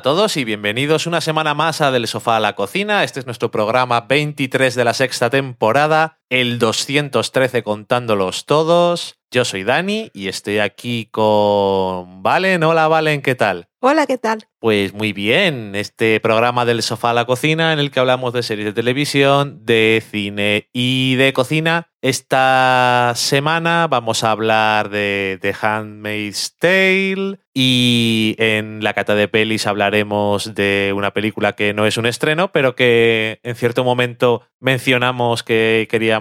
A todos y bienvenidos una semana más a Del Sofá a la Cocina. Este es nuestro programa 23 de la sexta temporada, el 213 contándolos todos. Yo soy Dani y estoy aquí con Valen. Hola Valen, ¿qué tal? Hola, ¿qué tal? Pues muy bien, este programa del sofá a la cocina en el que hablamos de series de televisión, de cine y de cocina. Esta semana vamos a hablar de The Handmaid's Tale y en la cata de pelis hablaremos de una película que no es un estreno, pero que en cierto momento mencionamos que queríamos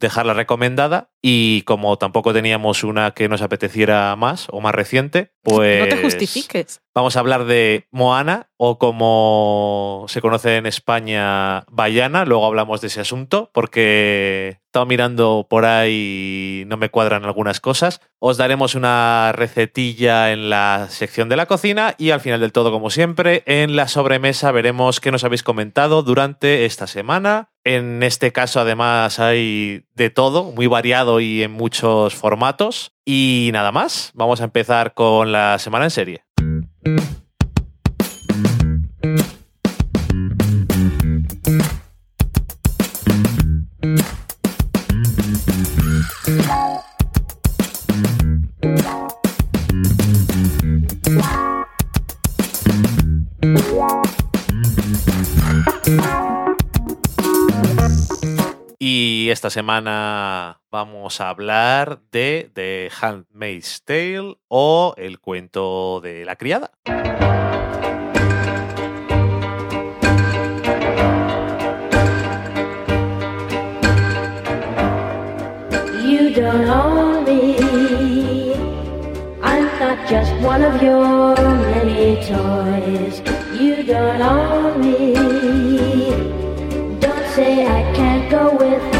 dejarla recomendada y como tampoco teníamos una que nos apeteciera más o más reciente, pues... No te justifiques. Vamos a hablar de Moana o como se conoce en España, Bayana. Luego hablamos de ese asunto porque he estado mirando por ahí y no me cuadran algunas cosas. Os daremos una recetilla en la sección de la cocina y al final del todo, como siempre, en la sobremesa veremos qué nos habéis comentado durante esta semana. En este caso, además, hay de todo, muy variado y en muchos formatos. Y nada más, vamos a empezar con la semana en serie. Esta semana vamos a hablar de The Handmaid's Tale o El cuento de la criada. You don't own me. I'm not just one of your many toys. You don't own me. Don't say I can't go with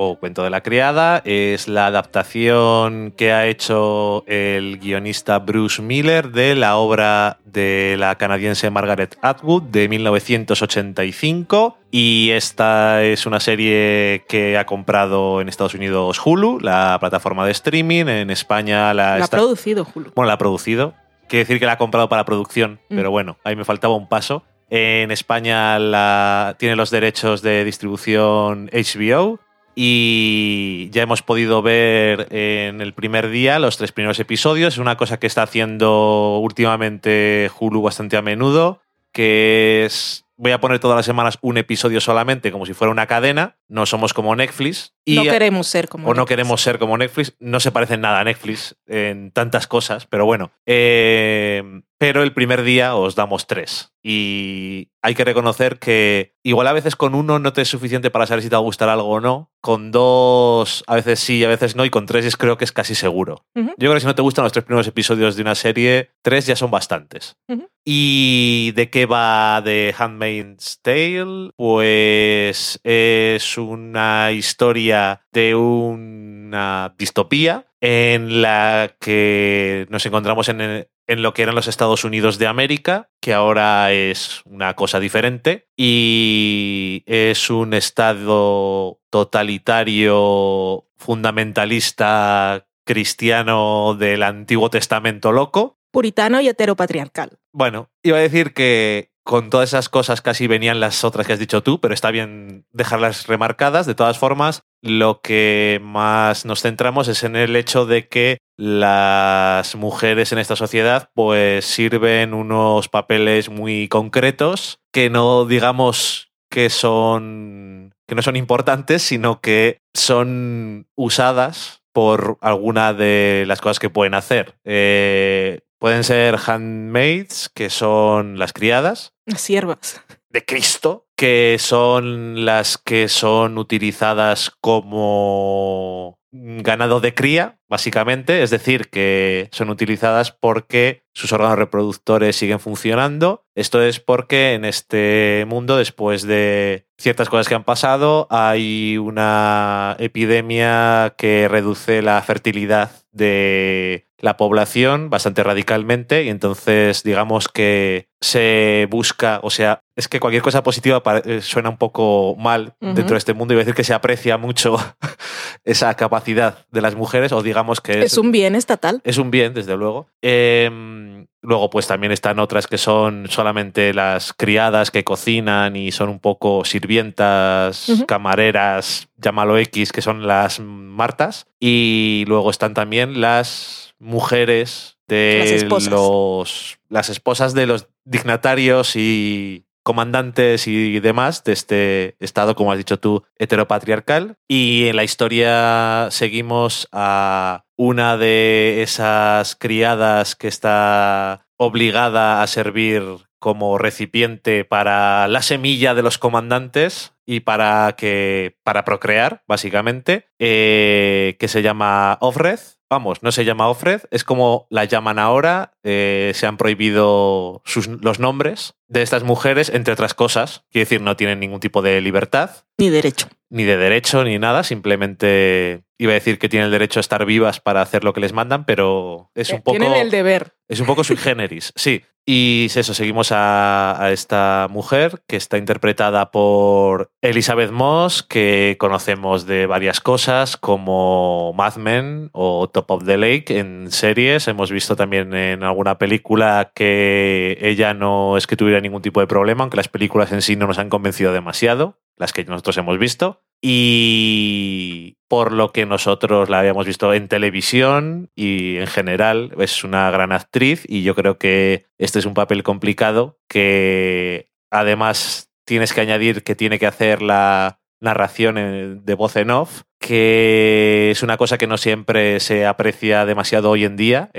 o Cuento de la Criada es la adaptación que ha hecho el guionista Bruce Miller de la obra de la canadiense Margaret Atwood de 1985 y esta es una serie que ha comprado en Estados Unidos Hulu, la plataforma de streaming, en España la, La ha producido, Hulu. bueno, la ha producido. Quiere decir que la ha comprado para producción, Mm. pero bueno, ahí me faltaba un paso. En España la, tiene los derechos de distribución HBO y ya hemos podido ver en el primer día los tres primeros episodios. Es una cosa que está haciendo últimamente Hulu bastante a menudo, que es... Voy a poner todas las semanas un episodio solamente, como si fuera una cadena. No somos como Netflix. Y no queremos ser como o no Netflix. queremos ser como Netflix. No se parecen nada a Netflix en tantas cosas, pero bueno. Eh, pero el primer día os damos tres. Y hay que reconocer que igual a veces con uno no te es suficiente para saber si te va a gustar algo o no. Con dos a veces sí, a veces no. Y con tres es, creo que es casi seguro. Yo creo que si no te gustan los tres primeros episodios de una serie, tres ya son bastantes. ¿Y de qué va The Handmaid's Tale? Pues es una historia de una distopía en la que nos encontramos en, en lo que eran los Estados Unidos de América, que ahora es una cosa diferente, y es un estado totalitario, fundamentalista, cristiano del Antiguo Testamento loco, Puritano y heteropatriarcal. bueno, iba a decir que con todas esas cosas casi venían las otras que has dicho tú, pero está bien dejarlas remarcadas. De todas formas, lo que más nos centramos es en el hecho de que las mujeres en esta sociedad pues sirven unos papeles muy concretos que no digamos que son que no son importantes, sino que son usadas por alguna de las cosas que pueden hacer. Eh, pueden ser handmaids, que son las criadas, Las siervas. de Cristo, que son las que son utilizadas como ganado de cría, básicamente, es decir, que son utilizadas porque sus órganos reproductores siguen funcionando. Esto es porque en este mundo, después de ciertas cosas que han pasado, hay una epidemia que reduce la fertilidad de la población bastante radicalmente y entonces digamos que se busca, o sea, es que cualquier cosa positiva eh, suena un poco mal dentro de este mundo y voy a decir que se aprecia mucho esa capacidad de las mujeres o digamos que Es un bien estatal. es un bien, desde luego. Em, luego, pues también están otras que son solamente las criadas que cocinan y son un poco sirvientas, camareras, llámalo X, que son las martas. Y luego están también las mujeres de Las esposas. los. las esposas de los dignatarios y comandantes y demás de este estado, como has dicho tú, heteropatriarcal. Y en la historia seguimos a una de esas criadas que está obligada a servir como recipiente para la semilla de los comandantes y para que para procrear básicamente eh, que se llama Ofred vamos no se llama Ofred es como la llaman ahora eh, se han prohibido sus, los nombres de estas mujeres entre otras cosas quiere decir no tienen ningún tipo de libertad Ni derecho. ni de derecho ni nada, simplemente iba a decir que tienen el derecho a estar vivas para hacer lo que les mandan, pero es un Eh, poco Tienen el deber. es un poco sui generis, sí. Y es eso, seguimos a, a esta mujer que está interpretada por Elizabeth Moss, que conocemos de varias cosas como Mad Men o Top of the Lake en series. Hemos visto también en alguna película que ella no es que tuviera ningún tipo de problema, aunque las películas en sí no nos han convencido demasiado, las que nosotros hemos visto. Y por lo que nosotros la habíamos visto en televisión y en general es una gran actriz y yo creo que este es un papel complicado que además tienes que añadir que tiene que hacer la narración de voz en off, que es una cosa que no siempre se aprecia demasiado hoy en día.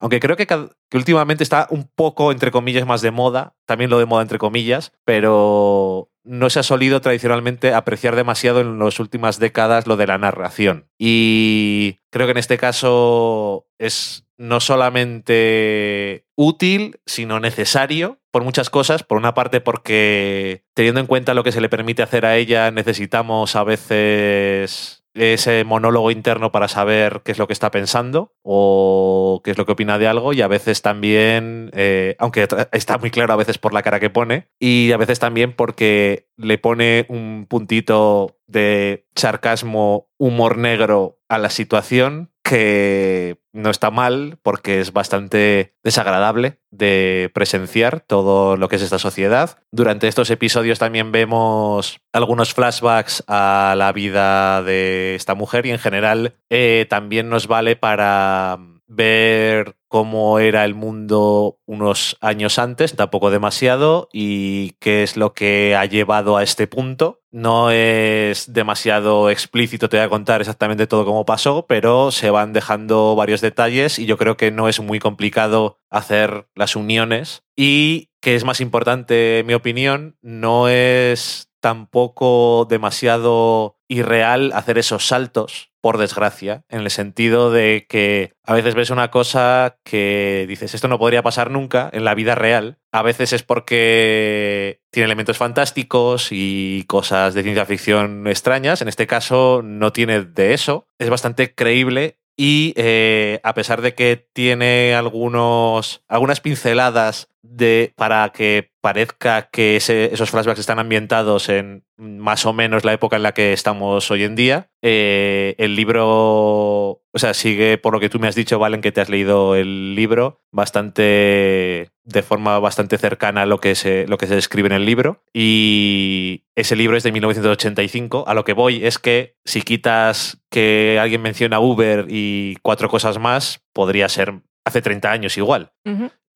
aunque creo que, cad- que últimamente está un poco, entre comillas, más de moda, también lo de moda, entre comillas, pero no se ha solido tradicionalmente apreciar demasiado en las últimas décadas lo de la narración. Y creo que en este caso es no solamente útil, sino necesario por muchas cosas. Por una parte, porque teniendo en cuenta lo que se le permite hacer a ella, necesitamos a veces ese monólogo interno para saber qué es lo que está pensando o qué es lo que opina de algo y a veces también, eh, aunque está muy claro a veces por la cara que pone y a veces también porque le pone un puntito de sarcasmo, humor negro a la situación que no está mal porque es bastante desagradable de presenciar todo lo que es esta sociedad. Durante estos episodios también vemos algunos flashbacks a la vida de esta mujer y en general eh, también nos vale para ver cómo era el mundo unos años antes, tampoco demasiado, y qué es lo que ha llevado a este punto. No es demasiado explícito, te voy a contar exactamente todo cómo pasó, pero se van dejando varios detalles y yo creo que no es muy complicado hacer las uniones. Y que es más importante, en mi opinión, no es tampoco demasiado irreal hacer esos saltos, por desgracia, en el sentido de que a veces ves una cosa que dices, esto no podría pasar nunca en la vida real. A veces es porque tiene elementos fantásticos y cosas de ciencia ficción extrañas. En este caso no tiene de eso. Es bastante creíble y eh, a pesar de que tiene algunos, algunas pinceladas de, para que parezca que esos flashbacks están ambientados en más o menos la época en la que estamos hoy en día, eh, el libro, o sea, sigue por lo que tú me has dicho, Valen, que te has leído el libro, bastante de forma bastante cercana a lo que se, lo que se describe en el libro. Y ese libro es de 1985. A lo que voy es que si quitas que alguien menciona Uber y cuatro cosas más, podría ser hace 30 años igual.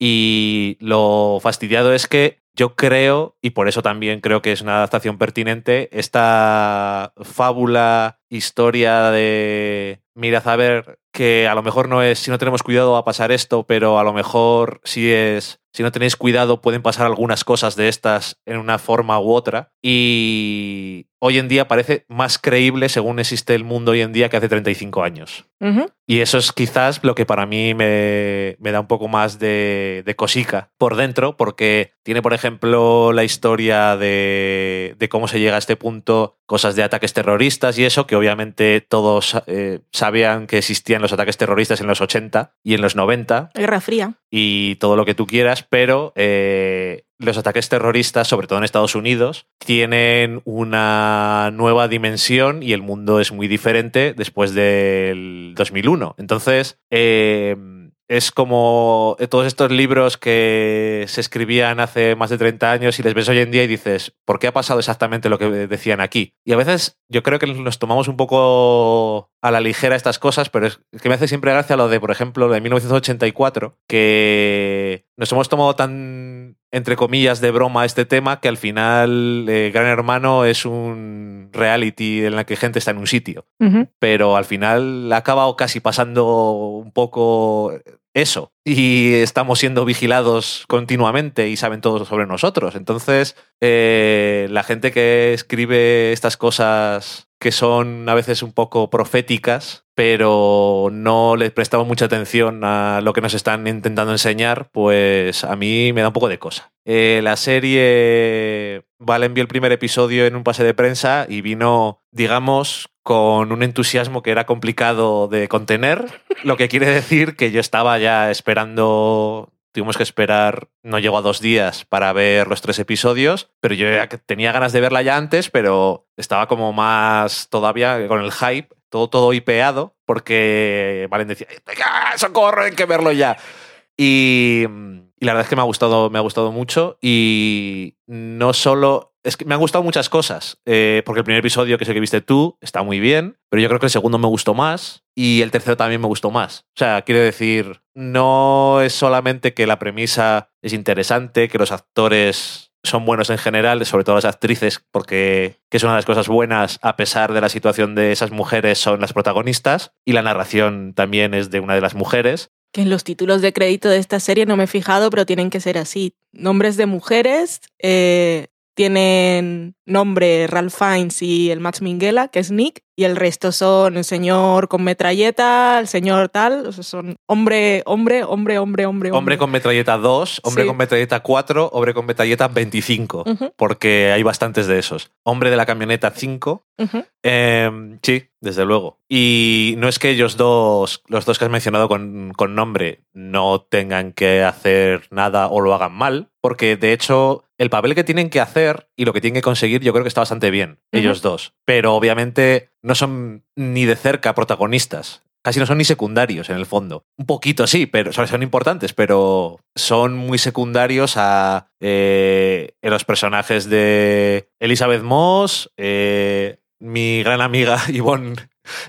Y lo fastidiado es que yo creo, y por eso también creo que es una adaptación pertinente, esta fábula, historia de mirad a ver que a lo mejor no es, si no tenemos cuidado va a pasar esto, pero a lo mejor si es, si no tenéis cuidado pueden pasar algunas cosas de estas en una forma u otra. Y hoy en día parece más creíble según existe el mundo hoy en día que hace 35 años. Y eso es quizás lo que para mí me, me da un poco más de, de cosica por dentro, porque tiene, por ejemplo, la historia de, de cómo se llega a este punto, cosas de ataques terroristas y eso, que obviamente todos eh, sabían que existían los ataques terroristas en los 80 y en los 90 Guerra Fría. y todo lo que tú quieras, pero eh, los ataques terroristas, sobre todo en Estados Unidos, tienen una nueva dimensión y el mundo es muy diferente después del 2001. Entonces, eh, es como todos estos libros que se escribían hace más de 30 años y les ves hoy en día y dices, ¿por qué ha pasado exactamente lo que decían aquí? Y a veces yo creo que nos tomamos un poco a la ligera estas cosas, pero es que me hace siempre gracia lo de, por ejemplo, lo de 1984, que nos hemos tomado tan, entre comillas, de broma este tema que al final eh, Gran Hermano es un reality en la que gente está en un sitio pero al final ha acabado casi pasando un poco eso. Y estamos siendo vigilados continuamente y saben todo sobre nosotros. Entonces, eh, la gente que escribe estas cosas que son a veces un poco proféticas, pero no les prestamos mucha atención a lo que nos están intentando enseñar, pues a mí me da un poco de cosa. Eh, la serie Vale envió el primer episodio en un pase de prensa y vino, digamos, con un entusiasmo que era complicado de contener, lo que quiere decir que yo estaba ya esperando Tuvimos que esperar, no llegó a dos días para ver los tres episodios, pero yo tenía ganas de verla ya antes, pero estaba como más todavía con el hype, todo, todo hipeado, porque Valen decía, "¡Ah, ¡socorro, hay que verlo ya! Y, y la verdad es que me ha gustado, me ha gustado mucho y no solo... Es que me han gustado muchas cosas, eh, porque el primer episodio, que es el que viste tú, está muy bien, pero yo creo que el segundo me gustó más y el tercero también me gustó más. O sea, quiero decir, no es solamente que la premisa es interesante, que los actores son buenos en general, sobre todo las actrices, porque que es una de las cosas buenas, a pesar de la situación de esas mujeres, son las protagonistas, y la narración también es de una de las mujeres. Que en los títulos de crédito de esta serie no me he fijado, pero tienen que ser así. Nombres de mujeres, eh, tienen nombre Ralph Fiennes y el Max Minghella, que es Nick, y el resto son el señor con metralleta, el señor tal, o sea, son hombre, hombre, hombre, hombre, hombre, Hombre con metralleta 2, hombre Sí. con metralleta 4, hombre con metralleta 25, Ujú, porque hay bastantes de esos. Hombre de la camioneta 5, ujú. Eh, sí, desde luego. Y no es que ellos dos, los dos que has mencionado con, con nombre, no tengan que hacer nada o lo hagan mal, porque de hecho el papel que tienen que hacer y lo que tienen que conseguir yo creo que está bastante bien, ellos dos. Pero obviamente no son ni de cerca protagonistas. Casi no son ni secundarios en el fondo. Un poquito sí, pero o sea, son importantes, pero son muy secundarios a eh, los personajes de Elizabeth Moss, eh, mi gran amiga Yvonne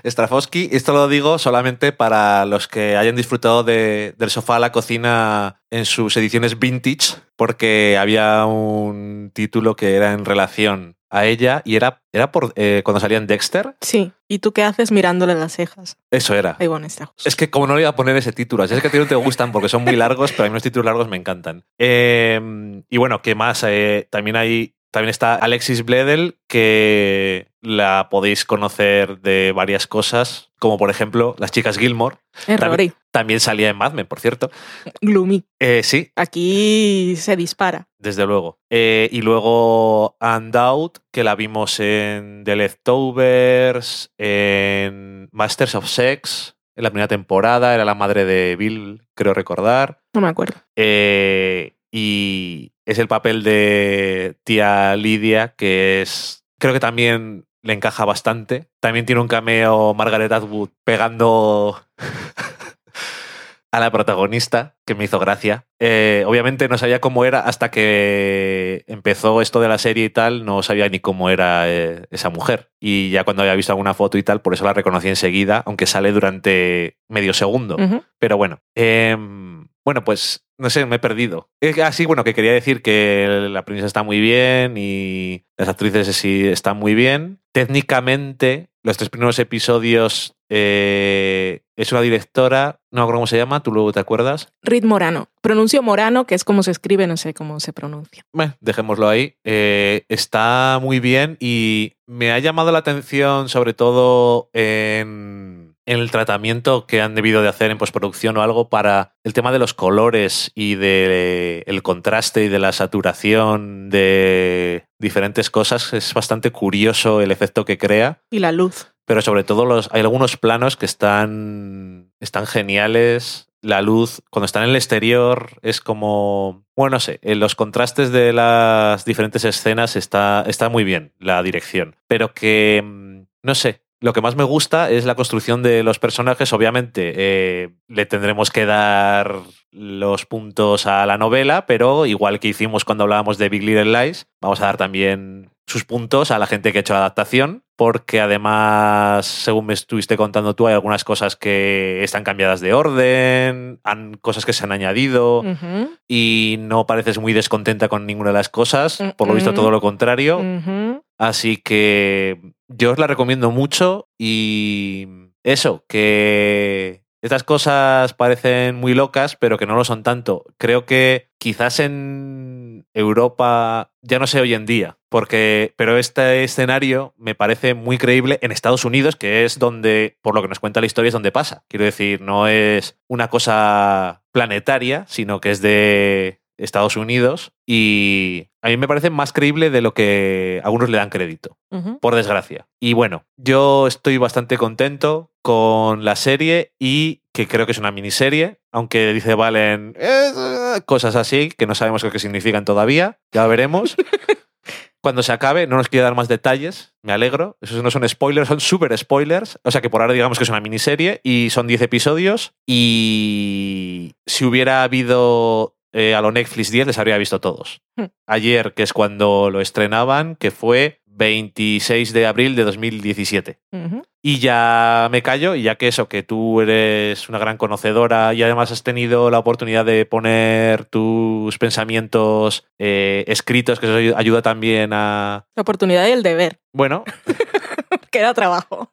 Strafosky. Esto lo digo solamente para los que hayan disfrutado de- del sofá a la cocina en sus ediciones vintage, porque había un título que era en relación a ella y era, era por eh, cuando salía en Dexter. Sí. ¿Y tú qué haces mirándole las cejas? Eso era. Ahí bueno, está. Es que como no le iba a poner ese título, así es que a ti no te gustan porque son muy largos, pero a mí los títulos largos me encantan. Eh, y bueno, ¿qué más? Eh, también hay, también está Alexis Bledel, que la podéis conocer de varias cosas, como por ejemplo las chicas Gilmore. Error. También salía en Mad Men, por cierto. Gloomy. Eh, sí, Aquí se dispara. desde luego. Eh, y luego Undoubted, que la vimos en The Leftovers, en Masters of Sex, en la primera temporada, era la madre de Bill, creo recordar. No me acuerdo. Eh, y es el papel de tía Lidia, que es. Creo que también le encaja bastante. También tiene un cameo Margaret Atwood pegando a la protagonista, que me hizo gracia. Eh, obviamente no sabía cómo era hasta que empezó esto de la serie y tal, no sabía ni cómo era eh, esa mujer. Y ya cuando había visto alguna foto y tal, por eso la reconocí enseguida, aunque sale durante medio segundo. Pero bueno, em, bueno, pues no sé, me he perdido. Así, bueno, que quería decir que la princesa está muy bien y las actrices sí están muy bien. Técnicamente, los tres primeros episodios eh, es una directora, no acuerdo cómo se llama, ¿tú luego te acuerdas? Rit Morano. Pronuncio Morano, que es como se escribe, no sé cómo se pronuncia. Bueno, dejémoslo ahí. Eh, está muy bien y me ha llamado la atención sobre todo en el tratamiento que han debido de hacer en postproducción o algo para el tema de los colores y del el contraste y de la saturación de diferentes cosas. Es bastante curioso el efecto que crea. Y la luz. Pero sobre todo los, hay algunos planos que están, están geniales. La luz, cuando están en el exterior, es como. Bueno, no sé, en los contrastes de las diferentes escenas está, está muy bien la dirección. Pero que. mm, No sé. Lo que más me gusta es la construcción de los personajes. Obviamente, eh, le tendremos que dar los puntos a la novela, pero igual que hicimos cuando hablábamos de Big Little Lies, vamos a dar también sus puntos a la gente que ha hecho la adaptación, porque además, según me estuviste contando tú, hay algunas cosas que están cambiadas de orden, han cosas que se han añadido y no pareces muy descontenta con ninguna de las cosas, por lo visto todo lo contrario. Así que yo os la recomiendo mucho y eso, que estas cosas parecen muy locas, pero que no lo son tanto. Creo que quizás en Europa, ya no sé hoy en día, porque, pero este escenario me parece muy creíble en Estados Unidos, que es donde, por lo que nos cuenta la historia, es donde pasa. Quiero decir, no es una cosa planetaria, sino que es de Estados Unidos y a mí me parece más creíble de lo que algunos le dan crédito por desgracia. Y bueno, yo estoy bastante contento con la serie y que creo que es una miniserie, aunque dice Valen eh, cosas así que no sabemos que significan todavía, ya veremos. Cuando se acabe, no nos quiero dar más detalles, me alegro. Esos no son spoilers, son super spoilers. O sea que por ahora digamos que es una miniserie y son 10 episodios. Y si hubiera habido eh, a lo Netflix 10, les habría visto todos. Hmm. Ayer, que es cuando lo estrenaban, que fue 26 de abril de 2017. Ujú. Y ya me callo, y ya que eso, que tú eres una gran conocedora y además has tenido la oportunidad de poner tus pensamientos eh, escritos, que eso ayuda también a... La oportunidad y el deber. Bueno, Queda trabajo.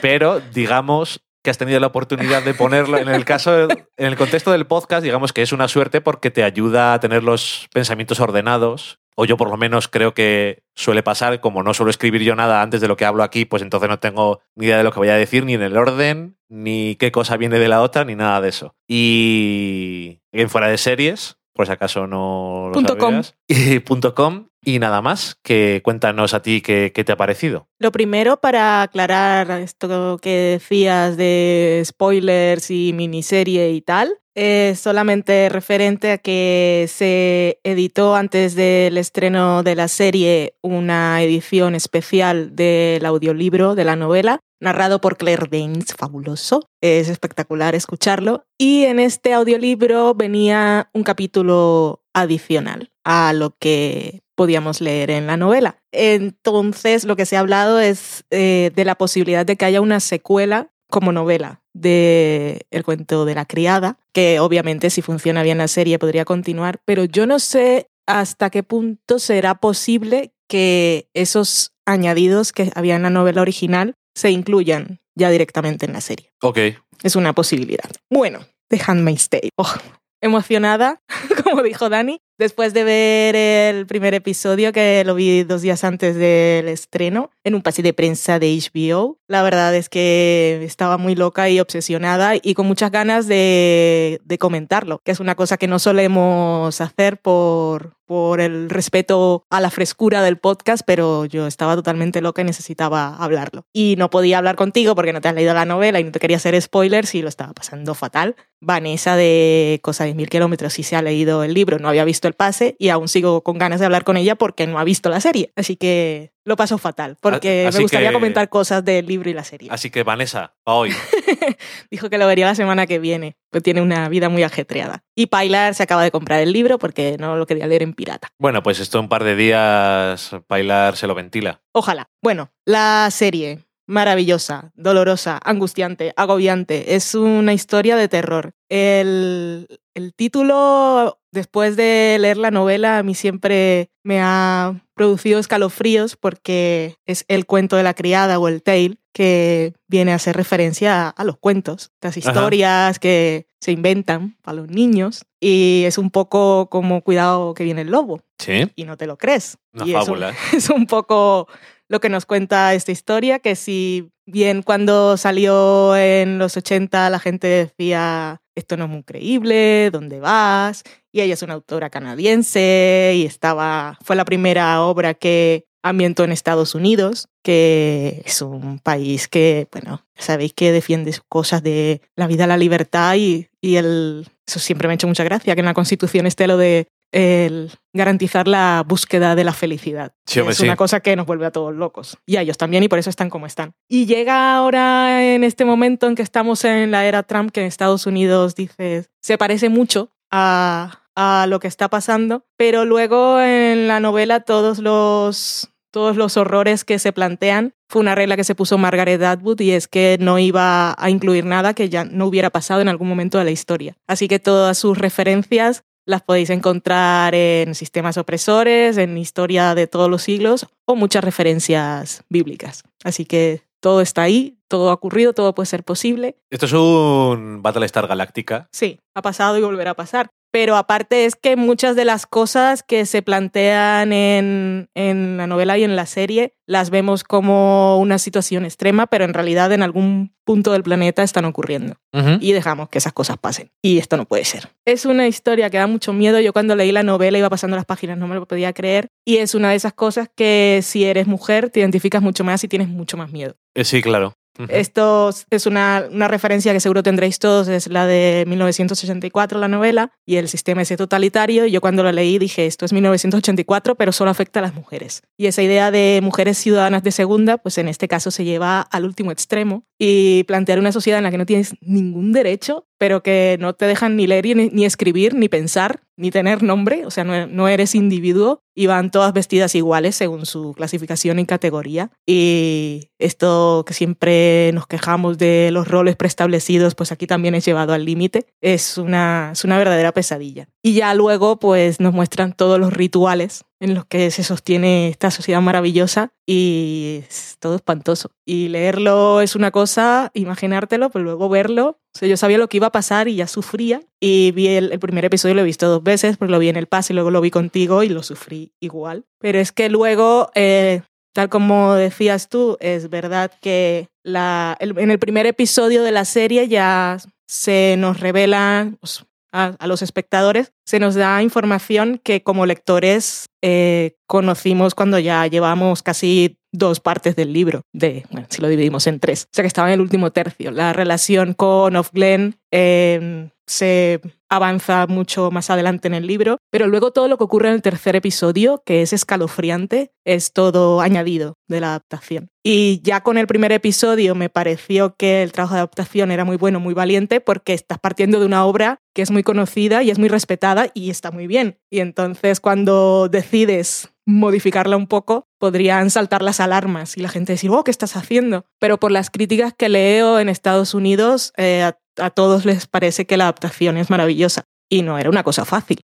pero digamos que has tenido la oportunidad de ponerlo en el caso, en el contexto del podcast, digamos que es una suerte porque te ayuda a tener los pensamientos ordenados. O yo por lo menos creo que suele pasar, como no suelo escribir yo nada antes de lo que hablo aquí, pues entonces no tengo ni idea de lo que voy a decir, ni en el orden, ni qué cosa viene de la otra, ni nada de eso. Y en fuera de series, por si acaso no lo Punto com. sabías. Punto com. Y nada más, que cuéntanos a ti qué, qué te ha parecido. Lo primero, para aclarar esto que decías de spoilers y miniserie y tal, es solamente referente a que se editó antes del estreno de la serie una edición especial del audiolibro de la novela, narrado por Claire Danes, fabuloso. Es espectacular escucharlo. Y en este audiolibro venía un capítulo adicional a lo que podíamos leer en la novela. Entonces, lo que se ha hablado es eh, de la posibilidad de que haya una secuela como novela de El cuento de la criada, que obviamente si funciona bien la serie podría continuar, pero yo no sé hasta qué punto será posible que esos añadidos que había en la novela original se incluyan ya directamente en la serie. Ok. Es una posibilidad. Bueno, The Handmaid's Tale. Oh, emocionada, como dijo Dani, después de ver el primer episodio que lo vi dos días antes del estreno en un pase de prensa de HBO. La verdad es que estaba muy loca y obsesionada y con muchas ganas de, comentarlo, que es una cosa que no solemos hacer por, por el respeto a la frescura del podcast, pero yo estaba totalmente loca y necesitaba hablarlo. Y no podía hablar contigo porque no te has leído la novela y no te quería hacer spoilers y lo estaba pasando fatal. Vanessa de Cosa de Mil Kilómetros sí se ha leído el libro, no había visto el pase y aún sigo con ganas de hablar con ella porque no ha visto la serie. Así que lo paso fatal porque Así me gustaría que- comentar cosas del libro y la serie. Así que Vanessa, pa' hoy. Dijo que lo vería la semana que viene, pues tiene una vida muy ajetreada. Y Pilar se acaba de comprar el libro porque no lo quería leer en pirata. Bueno, pues esto en un par de días bailar se lo ventila. Ojalá. Bueno, la serie, maravillosa, dolorosa, angustiante, agobiante, es una historia de terror. El, el título, después de leer la novela, a mí siempre me ha producido escalofríos porque es el cuento de la criada o el tale. que viene a hacer referencia a, a los cuentos, las historias que se inventan para los niños. Y es un poco como cuidado que viene el lobo Sí, y no te lo crees. una Y es un- fábula. es un poco lo que nos cuenta esta historia, que si bien cuando salió en los 80 la gente decía, esto no es muy creíble, ¿dónde vas? Y ella es una autora canadiense y estaba, fue la primera obra que ambientó en Estados Unidos, que es un país que, bueno, sabéis que defiende cosas de la vida, la libertad y, eso siempre me ha hecho mucha gracia, que en la Constitución esté lo de el garantizar la búsqueda de la felicidad. Sí, es sí. una cosa que nos vuelve a todos locos. Y a ellos también, y por eso están como están. Y llega ahora en este momento en que estamos en la era Trump, que en Estados Unidos dice, se parece mucho a, a lo que está pasando, pero luego en la novela todos los todos los horrores que se plantean fue una regla que se puso Margaret Atwood y es que no iba a incluir nada que ya no hubiera pasado en algún momento de la historia. Así que todas sus referencias las podéis encontrar en sistemas opresores, en historia de todos los siglos o muchas referencias bíblicas. Así que todo está ahí, todo ha ocurrido, todo puede ser posible. Esto es un Battlestar Galáctica. Sí, ha pasado y volverá a pasar. Pero aparte es que muchas de las cosas que se plantean en, en la novela y en la serie las vemos como una situación extrema, pero en realidad en algún punto del planeta están ocurriendo y dejamos que esas cosas pasen. Y esto no puede ser. Es una historia que da mucho miedo. Yo cuando leí la novela iba pasando las páginas, no me lo podía creer. Y es una de esas cosas que si eres mujer te identificas mucho más y tienes mucho más miedo. Eh, Sí, claro. Esto es una, una referencia que seguro tendréis todos, es la de 1984, la novela, y el sistema ese totalitario. Yo cuando lo leí dije, esto es 1984, pero solo afecta a las mujeres. Y esa idea de mujeres ciudadanas de segunda, pues en este caso se lleva al último extremo y plantear una sociedad en la que no tienes ningún derecho, pero que no te dejan ni leer, ni, escribir, ni pensar, ni tener nombre, o sea, no, no eres individuo y van todas vestidas iguales según su clasificación y categoría. Y esto que siempre nos quejamos de los roles preestablecidos, pues aquí también es llevado al límite. Es una, es una verdadera pesadilla. Y ya luego, pues nos muestran todos los rituales en los que se sostiene esta sociedad maravillosa y todo espantoso. Y leerlo es una cosa, imaginártelo, pero luego verlo. O yo sabía lo que iba a pasar y ya sufría. Y vi el, primer episodio, lo he visto dos veces, porque lo vi en el pase y luego lo vi contigo y lo sufrí igual. Pero es que luego, eh, tal como decías tú, es verdad que la, en el primer episodio de la serie ya se nos revela pues, a, a los espectadores, se nos da información que como lectores eh, conocimos cuando ya llevamos casi dos partes del libro, de, si lo dividimos en tres, o sea que estaba en el último tercio. La relación con Of Glen eh, se avanza mucho más adelante en el libro, pero luego todo lo que ocurre en el tercer episodio, que es escalofriante, es todo añadido de la adaptación. Y ya con el primer episodio me pareció que el trabajo de adaptación era muy bueno, muy valiente, porque estás partiendo de una obra que es muy conocida y es muy respetada y está muy bien. Y entonces cuando decides modificarla un poco, podrían saltar las alarmas y la gente decir, oh, ¿qué estás haciendo? Pero por las críticas que leo en Estados Unidos, eh, a, a todos les parece que la adaptación es maravillosa. Y no era una cosa fácil.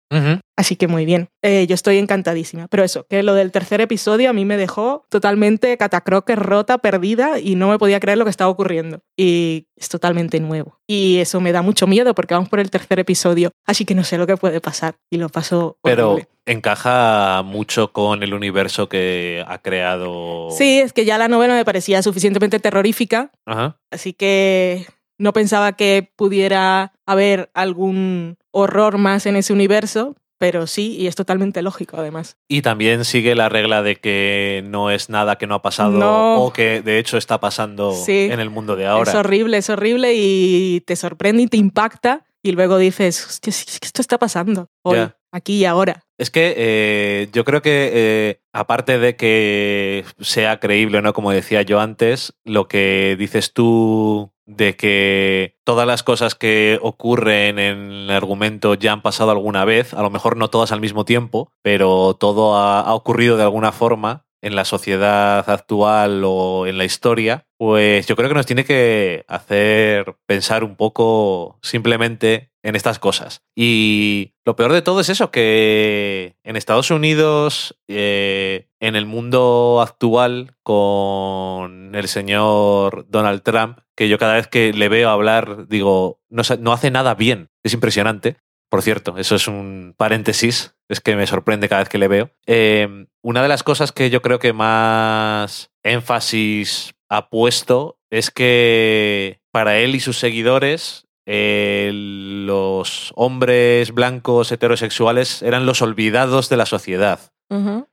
Así que muy bien. Eh, yo estoy encantadísima. Pero eso, que lo del tercer episodio a mí me dejó totalmente catacroque, rota, perdida y no me podía creer lo que estaba ocurriendo. Y es totalmente nuevo. Y eso me da mucho miedo porque vamos por el tercer episodio. Así que no sé lo que puede pasar. Y lo paso. Pero horrible. encaja mucho con el universo que ha creado. Sí, es que ya la novela me parecía suficientemente terrorífica. Ajá. Así que no pensaba que pudiera haber algún horror más en ese universo. Pero sí, y es totalmente lógico además. Y también sigue la regla de que no es nada que no ha pasado No. o que de hecho está pasando Sí. en el mundo de ahora. Es horrible, es horrible y te sorprende y te impacta. Y luego dices, hostia, es que esto está pasando hoy, aquí y ahora. Es que eh, yo creo que, eh, aparte de que sea creíble no, como decía yo antes, lo que dices tú de que todas las cosas que ocurren en el argumento ya han pasado alguna vez, a lo mejor no todas al mismo tiempo, pero todo ha, ocurrido de alguna forma. En la sociedad actual o en la historia, pues yo creo que nos tiene que hacer pensar un poco simplemente en estas cosas. Y lo peor de todo es eso, que en Estados Unidos, eh, en el mundo actual, con el señor Donald Trump, que yo cada vez que le veo hablar, digo, no, no hace nada bien. Es impresionante. Por cierto, eso es un paréntesis, es que me sorprende cada vez que le veo. Eh, una de las cosas que yo creo que más énfasis ha puesto es que para él y sus seguidores eh, los hombres blancos heterosexuales eran los olvidados de la sociedad.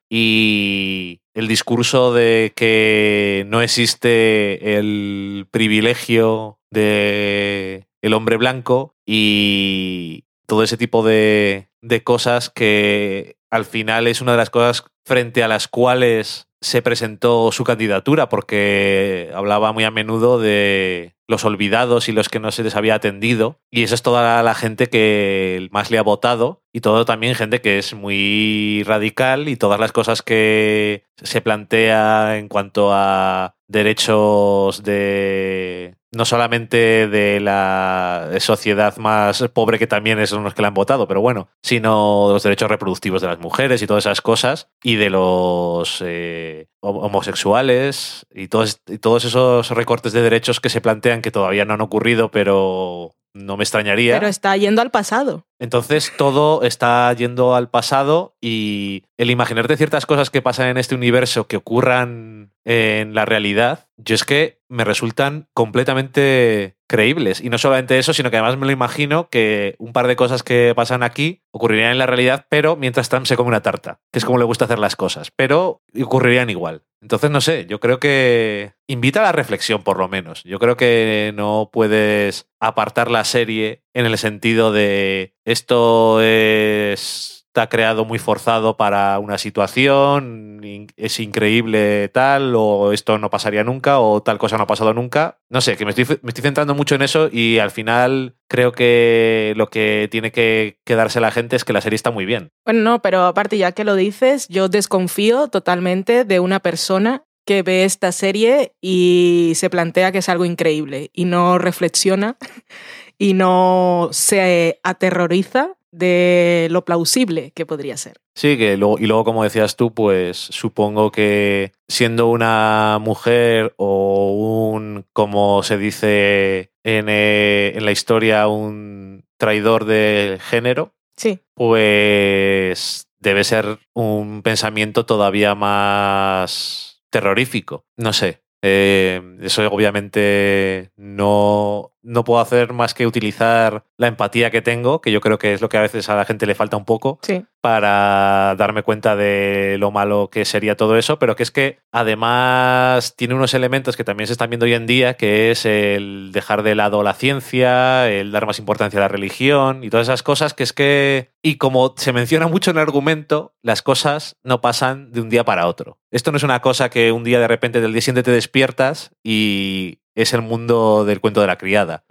Y el discurso de que no existe el privilegio de el hombre blanco y todo ese tipo de, de cosas que al final es una de las cosas frente a las cuales se presentó su candidatura, porque hablaba muy a menudo de los olvidados y los que no se les había atendido. Y esa es toda la gente que más le ha votado y todo también gente que es muy radical y todas las cosas que se plantea en cuanto a derechos de no solamente de la sociedad más pobre que también son los que la han votado, pero bueno, sino de los derechos reproductivos de las mujeres y todas esas cosas y de los eh, homosexuales y todos, y todos esos recortes de derechos que se plantean que todavía no han ocurrido, pero no me extrañaría. Pero está yendo al pasado. Entonces todo está yendo al pasado y el imaginarte ciertas cosas que pasan en este universo que ocurran en la realidad, yo es que me resultan completamente creíbles. Y no solamente eso, sino que además me lo imagino que un par de cosas que pasan aquí ocurrirían en la realidad, pero mientras Trump se come una tarta, que es como le gusta hacer las cosas, pero ocurrirían igual. Entonces, no sé, yo creo que invita a la reflexión por lo menos. Yo creo que no puedes apartar la serie en el sentido de esto es está creado muy forzado para una situación, es increíble tal, o esto no pasaría nunca, o tal cosa no ha pasado nunca. No sé, que me estoy, me estoy centrando mucho en eso y al final creo que lo que tiene que quedarse la gente es que la serie está muy bien. Bueno, no, pero aparte ya que lo dices, yo desconfío totalmente de una persona que ve esta serie y se plantea que es algo increíble y no reflexiona y no se aterroriza de lo plausible que podría ser. Sí, que luego, y luego, como decías tú, pues supongo que siendo una mujer o un, como se dice en, eh, en la historia, un traidor de género, Sí, pues debe ser un pensamiento todavía más terrorífico. No sé. eh, eso obviamente no, no puedo hacer más que utilizar la empatía que tengo, que yo creo que es lo que a veces a la gente le falta un poco, sí. para darme cuenta de lo malo que sería todo eso, pero que es que además tiene unos elementos que también se están viendo hoy en día, que es el dejar de lado la ciencia, el dar más importancia a la religión y todas esas cosas que es que, y como se menciona mucho en el argumento, las cosas no pasan de un día para otro. Esto no es una cosa que un día de repente del día siguiente te despiertas y es el mundo del cuento de la criada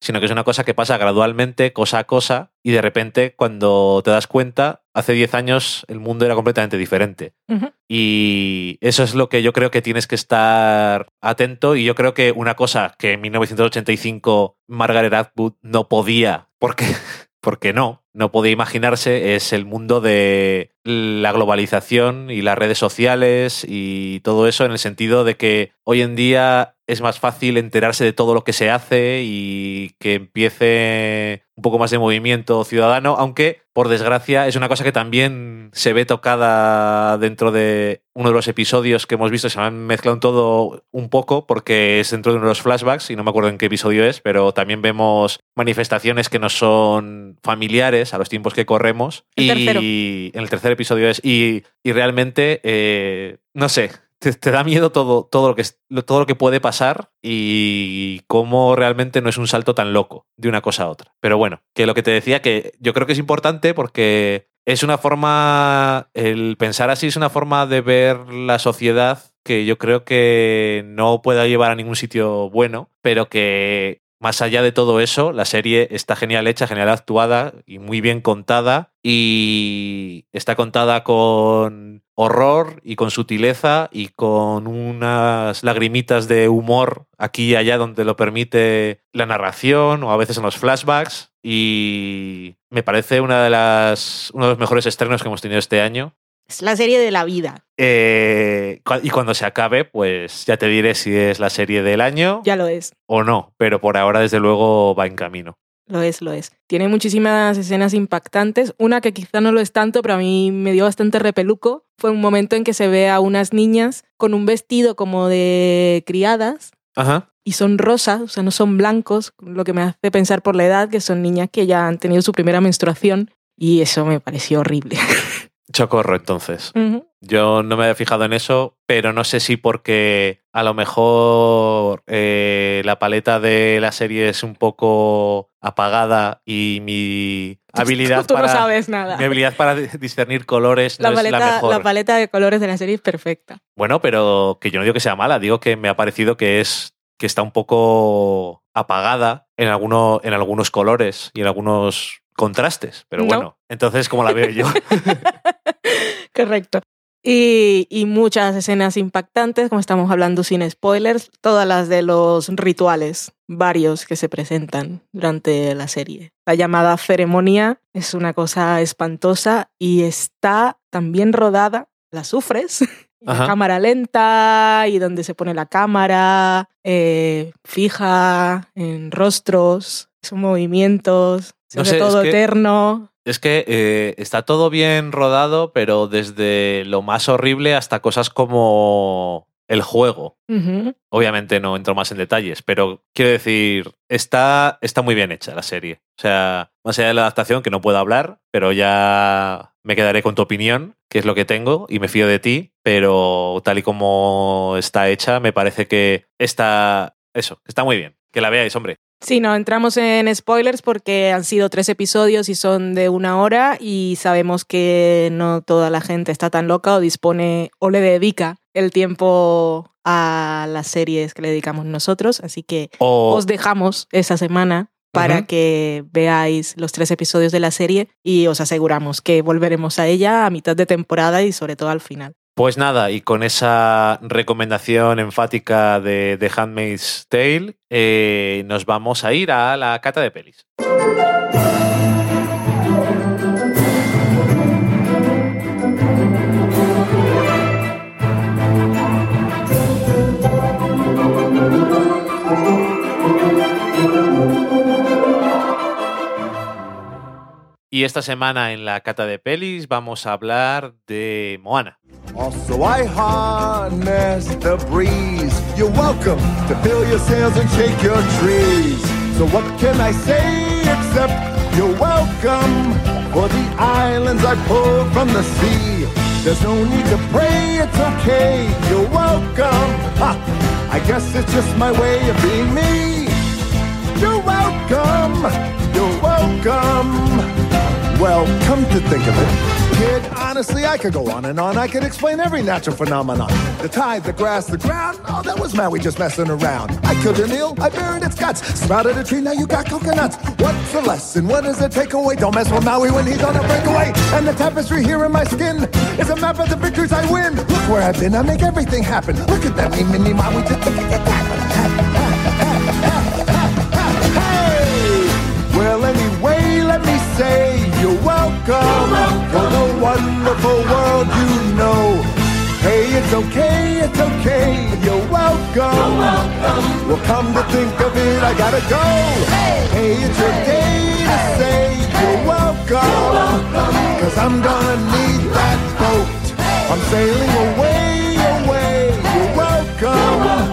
sino que es una cosa que pasa gradualmente, cosa a cosa, y de repente cuando te das cuenta, hace 10 años el mundo era completamente diferente. Y eso es lo que yo creo que tienes que estar atento, y yo creo que una cosa que en 1985 Margaret Atwood no podía, porque, porque no, no podía imaginarse, es el mundo de la globalización y las redes sociales y todo eso en el sentido de que hoy en día es más fácil enterarse de todo lo que se hace y que empiece un poco más de movimiento ciudadano, aunque por desgracia es una cosa que también se ve tocada dentro de uno de los episodios que hemos visto, se me han mezclado todo un poco porque es dentro de uno de los flashbacks y no me acuerdo en qué episodio es, pero también vemos manifestaciones que nos son familiares a los tiempos que corremos. El y tercero. en el tercer episodio es, y, y realmente, eh, no sé, te, te da miedo todo, todo, lo que, todo lo que puede pasar y cómo realmente no es un salto tan loco de una cosa a otra. Pero bueno, que lo que te decía, que yo creo que es importante porque es una forma, el pensar así es una forma de ver la sociedad que yo creo que no pueda llevar a ningún sitio bueno, pero que más allá de todo eso, la serie está genial hecha, genial actuada y muy bien contada. Y está contada con horror y con sutileza y con unas lagrimitas de humor aquí y allá donde lo permite la narración o a veces en los flashbacks y me parece una de las, uno de los mejores estrenos que hemos tenido este año. Es la serie de la vida. Eh, y cuando se acabe, pues ya te diré si es la serie del año Ya lo es. o no, pero por ahora desde luego va en camino. Lo es, lo es. Tiene muchísimas escenas impactantes. Una que quizá no lo es tanto, pero a mí me dio bastante repeluco. Fue un momento en que se ve a unas niñas con un vestido como de criadas Ajá. y son rosas, o sea, no son blancos, lo que me hace pensar por la edad que son niñas que ya han tenido su primera menstruación y eso me pareció horrible. Chocorro, entonces. Yo no me había fijado en eso, pero no sé si porque a lo mejor eh, la paleta de la serie es un poco apagada y mi habilidad Tú para no sabes nada. mi habilidad para discernir colores no La es la paleta, mejor. la paleta de colores de la serie es perfecta. Bueno, pero que yo no digo que sea mala, digo que me ha parecido que es que está un poco apagada en, alguno, en algunos colores y en algunos contrastes. Pero No. bueno, entonces como la veo yo. Correcto. Y, y muchas escenas impactantes, como estamos hablando sin spoilers, todas las de los rituales, varios que se presentan durante la serie. La llamada ceremonia es una cosa espantosa y está también rodada, la sufres, la cámara lenta y donde se pone la cámara eh, fija en rostros, son movimientos, No sobre sé, todo eterno. Es que eh, está todo bien rodado, pero desde lo más horrible hasta cosas como el juego. Obviamente no entro más en detalles, pero quiero decir, está, está muy bien hecha la serie. O sea, más allá de la adaptación, que no puedo hablar, pero ya me quedaré con tu opinión, que es lo que tengo, y me fío de ti, pero tal y como está hecha, me parece que está... Eso, está muy bien. Que la veáis, hombre. Sí, no entramos en spoilers porque han sido tres episodios y son de una hora y sabemos que no toda la gente está tan loca o dispone o le dedica el tiempo a las series que le dedicamos nosotros, así que os dejamos esa semana para que veáis los tres episodios de la serie y os aseguramos que volveremos a ella a mitad de temporada y sobre todo al final. Pues nada, y con esa recomendación enfática de The Handmaid's Tale, eh, nos vamos a ir a la cata de pelis. Y esta semana en la cata de pelis vamos a hablar de Moana. Also, I harness the breeze. You're welcome to fill your sails and shake your trees. So, what can I say except you're welcome for the islands I pulled from the sea? There's no need to pray, it's okay. You're welcome. Ha! I guess it's just my way of being me. You're welcome. You're welcome. Well, come to think of it, kid, honestly, I could go on and on. I could explain every natural phenomenon. The tide, the grass, the ground. Oh, that was Maui just messing around. I killed an eel, I buried its guts. Sprouted a tree, now you got coconuts. What's the lesson? What does it take away? Don't mess with Maui when he's on a breakaway. And the tapestry here in my skin is a map of the victories I win. Look where I've been, I make everything happen. Look at that, me, mini Maui, just look. It's okay, it's okay, you're welcome. Well, come to think of it, I gotta go. Hey, hey it's your day to say you're welcome. Cause I'm gonna need that boat. I'm sailing away, away, you're welcome.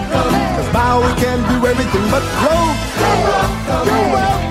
Cause Maui can do everything but float. You're welcome.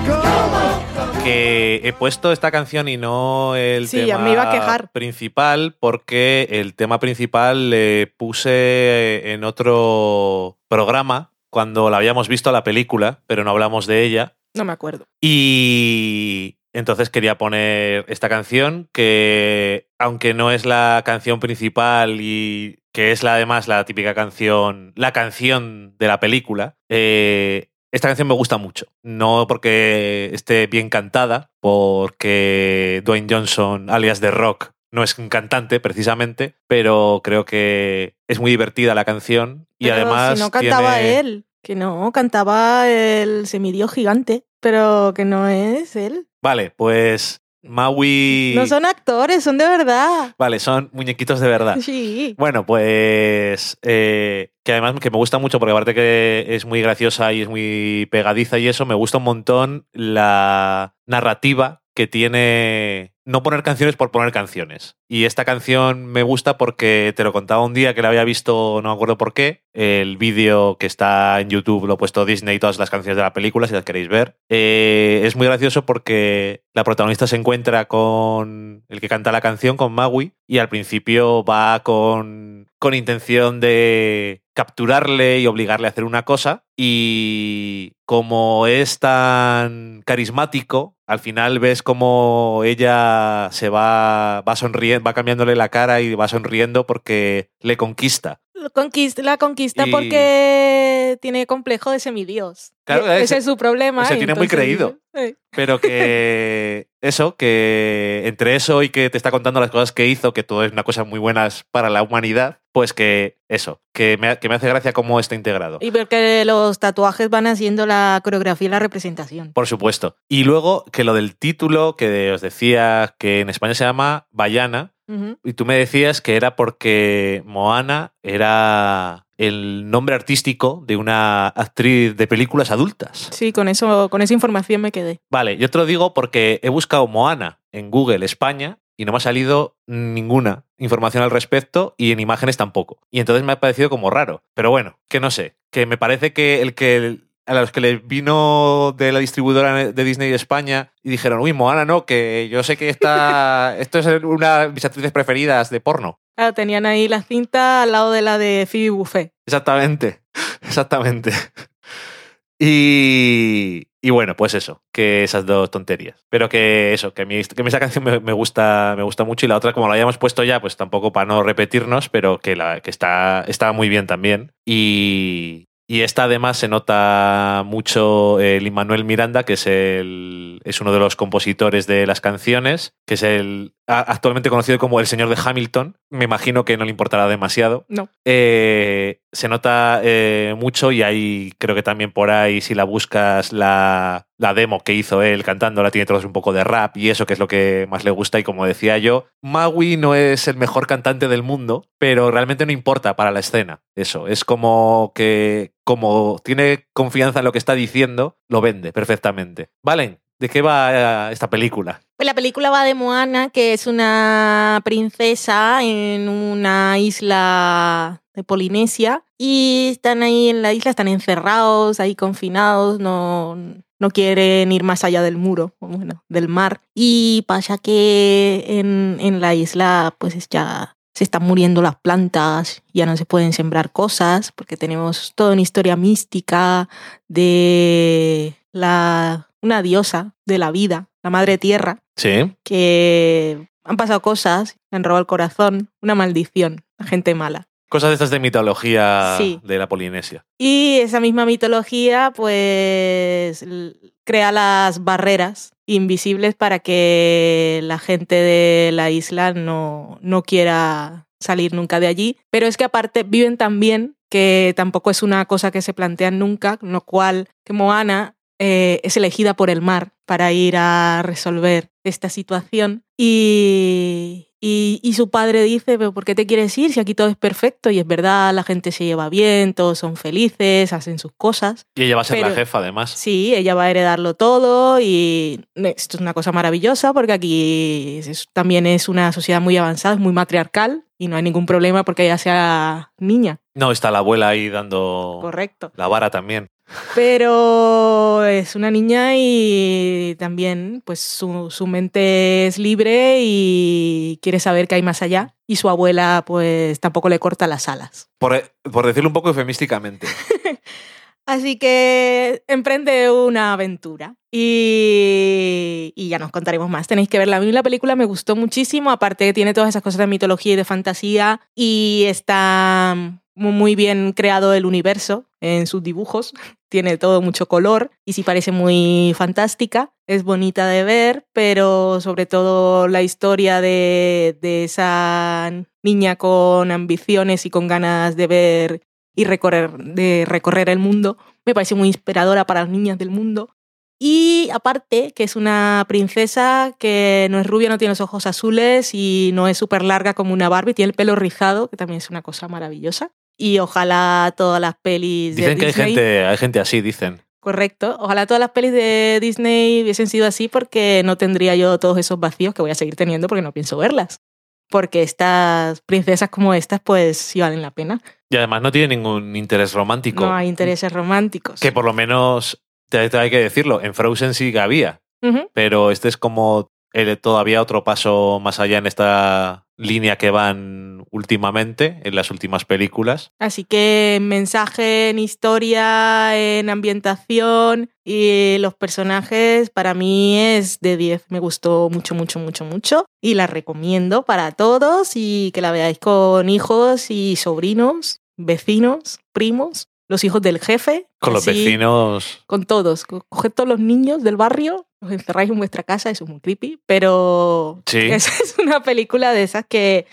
Que he puesto esta canción y no el Sí, tema me iba a quejar. principal porque el tema principal le puse en otro programa cuando la habíamos visto la película, pero no hablamos de ella. No me acuerdo. Y entonces quería poner esta canción que, aunque no es la canción principal y que es la, además la típica canción, la canción de la película, eh, esta canción me gusta mucho. No porque esté bien cantada, porque Dwayne Johnson, alias The Rock, no es un cantante precisamente, pero creo que es muy divertida la canción y Pero además Si no cantaba tiene- él, que no, cantaba el semidios gigante, pero que no es él. Vale, pues Maui... No son actores, son de verdad. Vale, son muñequitos de verdad. Sí. Bueno, pues eh, que además que me gusta mucho porque aparte que es muy graciosa y es muy pegadiza y eso, me gusta un montón la narrativa que tiene no poner canciones por poner canciones. Y esta canción me gusta porque te lo contaba un día que la había visto, no me acuerdo por qué, el vídeo que está en YouTube, lo he puesto Disney y todas las canciones de la película, si las queréis ver. Eh, es muy gracioso porque la protagonista se encuentra con el que canta la canción, con Maui, y al principio va con, con intención de capturarle y obligarle a hacer una cosa. Y como es tan carismático, al final ves como ella se va, va sonriendo, va cambiándole la cara y va sonriendo porque le conquista. Conquista, la conquista Y- porque tiene complejo de semidios. Claro, E- ese- ese es su problema. se tiene muy creído. Pero que eso, que entre eso y que te está contando las cosas que hizo, que todo es una cosa muy buenas para la humanidad, pues que eso, que me, que me hace gracia cómo está integrado. Y porque los tatuajes van haciendo la coreografía y la representación. Por supuesto. Y luego que lo del título, que os decía que en España se llama Bayana, Y tú me decías que era porque Moana era el nombre artístico de una actriz de películas adultas. Sí, con eso, con esa información me quedé. Vale, yo te lo digo porque he buscado Moana en Google España y no me ha salido ninguna información al respecto y en imágenes tampoco. Y entonces me ha parecido como raro. Pero bueno, que no sé, que me parece que el que a los que les vino de la distribuidora de Disney España y dijeron, uy, Moana no, que yo sé que esta, esto es una de mis actrices preferidas de porno. Claro, tenían ahí la cinta al lado de la de Phoebe Buffet. Exactamente, exactamente. Y, y bueno, pues eso, que esas dos tonterías. Pero que eso, que, a mí, que esa canción me, me gusta, me gusta mucho y la otra, como la hayamos puesto ya, pues tampoco para no repetirnos, pero que, la, que está, está muy bien también. Y, y esta además se nota mucho el Manuel Miranda, que es, el, es uno de los compositores de las canciones, que es el actualmente conocido como el señor de Hamilton. Me imagino que no le importará demasiado. No. Eh, se nota eh, mucho y hay, creo que también por ahí, si la buscas, la, la demo que hizo él cantándola tiene todos un poco de rap y eso que es lo que más le gusta. Y como decía yo, Maui no es el mejor cantante del mundo, pero realmente no importa para la escena. Eso, es como que, como tiene confianza en lo que está diciendo, lo vende perfectamente. Valen, ¿de qué va eh, esta película? Pues la película va de Moana, que es una princesa en una isla de Polinesia y están ahí en la isla, están encerrados, ahí confinados, no, no quieren ir más allá del muro, bueno, del mar. Y pasa que en, en la isla pues es ya se están muriendo las plantas, ya no se pueden sembrar cosas, porque tenemos toda una historia mística de la, una diosa de la vida, la madre tierra, Sí. que han pasado cosas, han robado el corazón, una maldición, la gente mala. Cosas de estas de mitología Sí. de la Polinesia. Y esa misma mitología, pues, crea las barreras invisibles para que la gente de la isla no, no quiera salir nunca de allí. Pero es que aparte viven tan bien que tampoco es una cosa que se plantean nunca, con lo cual que Moana eh, es elegida por el mar para ir a resolver esta situación. Y, y, y su padre dice, pero ¿por qué te quieres ir si aquí todo es perfecto? Y es verdad, la gente se lleva bien, todos son felices, hacen sus cosas. Y ella va a ser la jefa, además. Sí, ella va a heredarlo todo y esto es una cosa maravillosa porque aquí es- también es una sociedad muy avanzada, es muy matriarcal y no hay ningún problema porque ella sea niña. No, está la abuela ahí dando Correcto. la vara también. Pero es una niña y también pues su, su mente es libre y quiere saber qué hay más allá. Y su abuela pues tampoco le corta las alas. Por, por decirlo un poco eufemísticamente. Así que emprende una aventura y, y ya nos contaremos más. Tenéis que verla. A mí la película me gustó muchísimo, aparte que tiene todas esas cosas de mitología y de fantasía y está muy bien creado el universo en sus dibujos. Tiene todo mucho color y sí parece muy fantástica. Es bonita de ver, pero sobre todo la historia de, de esa niña con ambiciones y con ganas de ver y recorrer, de recorrer el mundo me parece muy inspiradora para las niñas del mundo. Y aparte, que es una princesa que no es rubia, no tiene los ojos azules y no es súper larga como una Barbie, tiene el pelo rizado, que también es una cosa maravillosa. Y ojalá todas las pelis Dicen de que hay Disney... gente, hay gente así, dicen. Correcto. Ojalá todas las pelis de Disney hubiesen sido así porque no tendría yo todos esos vacíos que voy a seguir teniendo porque no pienso verlas. Porque estas princesas como estas, pues sí valen la pena. Y además no tiene ningún interés romántico. No hay intereses románticos. Que por lo menos, te, te hay que decirlo, en Frozen sí que había. Ujú. Pero este es como el- todavía otro paso más allá en esta línea que van últimamente, en las últimas películas. Así que en mensaje, en historia, en ambientación y los personajes, para mí es de 10. Me gustó mucho, mucho, mucho, mucho. Y la recomiendo para todos y que la veáis con hijos y sobrinos, vecinos, primos, los hijos del jefe. Con los así, vecinos. Con todos. Co- Coged todos los niños del barrio, los encerráis en vuestra casa, eso es muy creepy, pero Sí. esa es una película de esas que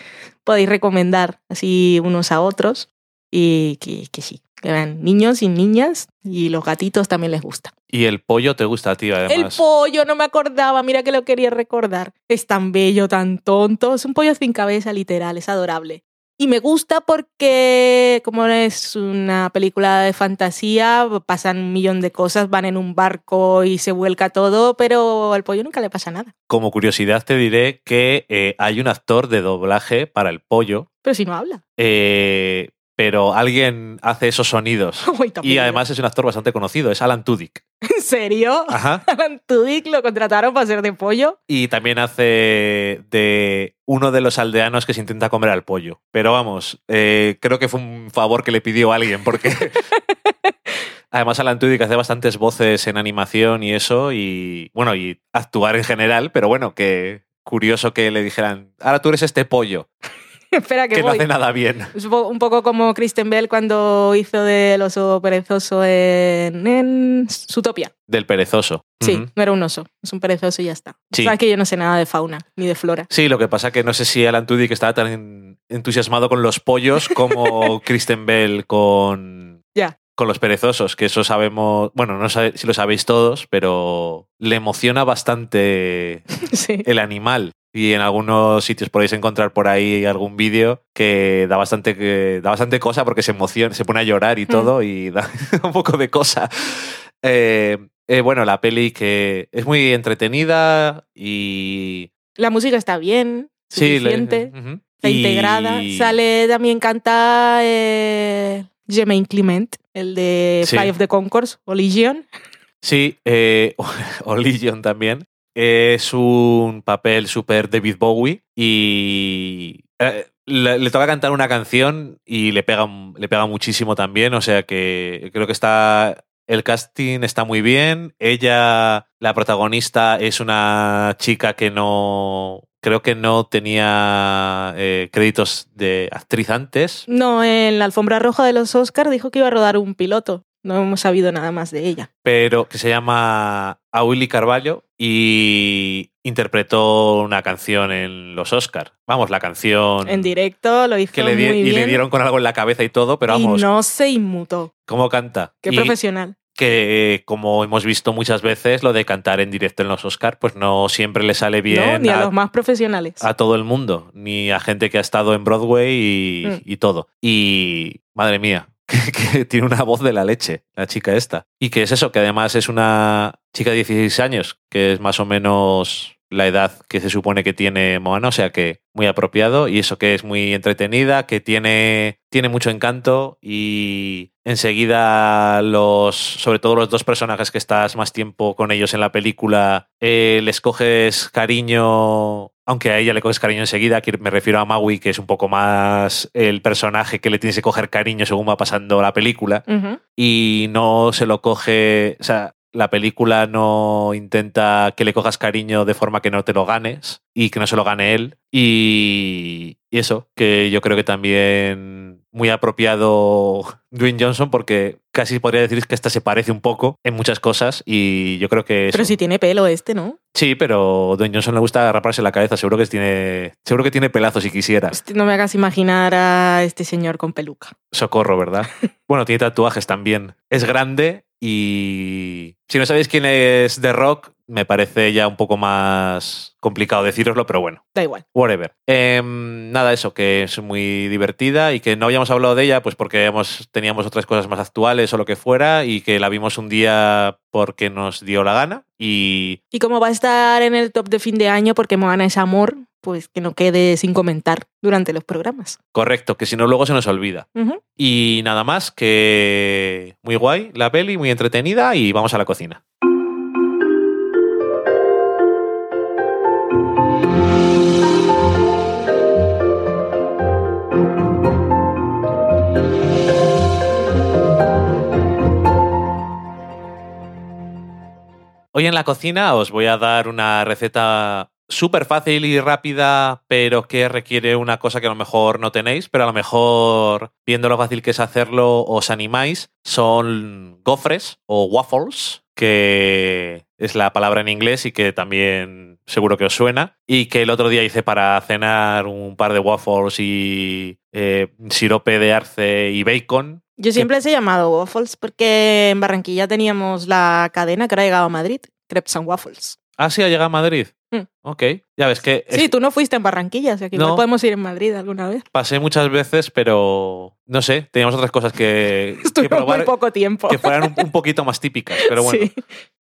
podéis recomendar así unos a otros y que, que sí, que vean niños y niñas y los gatitos también les gusta. Y el pollo te gusta a ti, El además. pollo, no me acordaba, mira que lo quería recordar. Es tan bello, tan tonto, es un pollo sin cabeza literal, es adorable. Y me gusta porque, como es una película de fantasía, pasan un millón de cosas, van en un barco y se vuelca todo, pero al pollo nunca le pasa nada. Como curiosidad te diré que eh, hay un actor de doblaje para el pollo, Pero si no habla. eh, pero alguien hace esos sonidos. Uy, Y además es un actor bastante conocido, es Alan Tudyk. ¿En serio? Ajá. Alan Tudyk lo contrataron para ser de pollo. Y también hace de uno de los aldeanos que se intenta comer al pollo. Pero vamos, eh, creo que fue un favor que le pidió alguien, porque además Alan Tudyk hace bastantes voces en animación y eso, y bueno, y actuar en general, pero bueno, que curioso que le dijeran, ahora tú eres este pollo, Espera que, que no hace nada bien. Un po- un poco como Kristen Bell cuando hizo del oso perezoso en, en Zootopia. Del perezoso. Sí, no era un oso, es un perezoso y ya está. Sí. Sabes que yo no sé nada de fauna ni de flora. Sí, lo que pasa que no sé si Alan Tudyk estaba tan entusiasmado con los pollos como Kristen Bell con, Ya. Con los perezosos, que eso sabemos, bueno, no sé si lo sabéis todos, pero le emociona bastante Sí. el animal. Y en algunos sitios podéis encontrar por ahí algún vídeo que da bastante, que da bastante cosa porque se emociona, se pone a llorar y todo y da un poco de cosa. Eh, eh, bueno, la peli que es muy entretenida y La música está bien, Sí, le- suficiente, está Y- integrada. Sale también canta eh, Jermaine Clement, el de Sí. Fly of the Concourse o Legion. Sí, eh, o Legion también. Es un papel súper David Bowie y eh, le, le toca cantar una canción y le pega, le pega muchísimo también. O sea que creo que está. El casting está muy bien. Ella, la protagonista, es una chica que no. Creo que no tenía eh, créditos de actriz antes. No, en la alfombra roja de los Oscars dijo que iba a rodar un piloto. No hemos sabido nada más de ella. pero que se llama A Willy Carballo y interpretó una canción en los Oscar. Vamos, la canción En directo lo hizo que le, muy y bien. le dieron con algo en la cabeza y todo, pero y vamos, no se inmutó. ¿cómo canta? Qué y profesional. Que eh, como hemos visto muchas veces, lo de cantar en directo en los Oscar, pues no siempre le sale bien no, ni a, a, los más profesionales. a todo el mundo, ni a gente que ha estado en Broadway y, Mm. y todo. Y madre mía, que, que tiene una voz de la leche, la chica esta. Y que es eso, que además es una chica de 16 años, que es más o menos la edad que se supone que tiene Moana, o sea que muy apropiado y eso que es muy entretenida, que tiene, tiene mucho encanto y enseguida los, sobre todo los dos personajes que estás más tiempo con ellos en la película, eh, les coges cariño, aunque a ella le coges cariño enseguida, que me refiero a Maui, que es un poco más el personaje que le tienes que coger cariño según va pasando la película y no se lo coge, o sea, La película no intenta que le cojas cariño de forma que no te lo ganes y que no se lo gane él. Y, y eso, que yo creo que también muy apropiado Dwayne Johnson porque casi podría decir que esta se parece un poco en muchas cosas y yo creo que... Pero eso- si tiene pelo este, ¿no? Sí, pero Dwayne Johnson le gusta raparse la cabeza. Seguro que tiene, seguro que tiene pelazos si quisiera. No me hagas imaginar a este señor con peluca. Socorro, ¿verdad? bueno, tiene tatuajes también. Es grande y si no sabéis quién es The Rock, me parece ya un poco más complicado deciroslo, pero bueno, Da igual. whatever. Em, nada, eso, que es muy divertida y que no habíamos hablado de ella pues porque hemos, teníamos otras cosas más actuales o lo que fuera y que la vimos un día porque nos dio la gana y Y como va a estar en el top de fin de año porque Moana es amor, pues que no quede sin comentar durante los programas. correcto, que si no luego se nos olvida. Y nada más, que muy guay la peli, muy entretenida y vamos a la cocina. Hoy en la cocina os voy a dar una receta súper fácil y rápida, pero que requiere una cosa que a lo mejor no tenéis, pero a lo mejor, viendo lo fácil que es hacerlo, os animáis. Son gofres o waffles, que es la palabra en inglés y que también seguro que os suena. Y que el otro día hice para cenar un par de waffles y eh, sirope de arce y bacon. Yo siempre les he llamado waffles porque en Barranquilla teníamos la cadena que ha llegado a Madrid, Crepes and Waffles. Ah, sí, ha llegado a Madrid. Mm. Ok, ya ves que es- Sí, tú no fuiste en Barranquilla, o sea que No. igual podemos ir en Madrid alguna vez. pasé muchas veces, pero no sé, teníamos otras cosas que, que probar muy poco tiempo. que fueran un, un poquito más típicas. Pero bueno, Sí.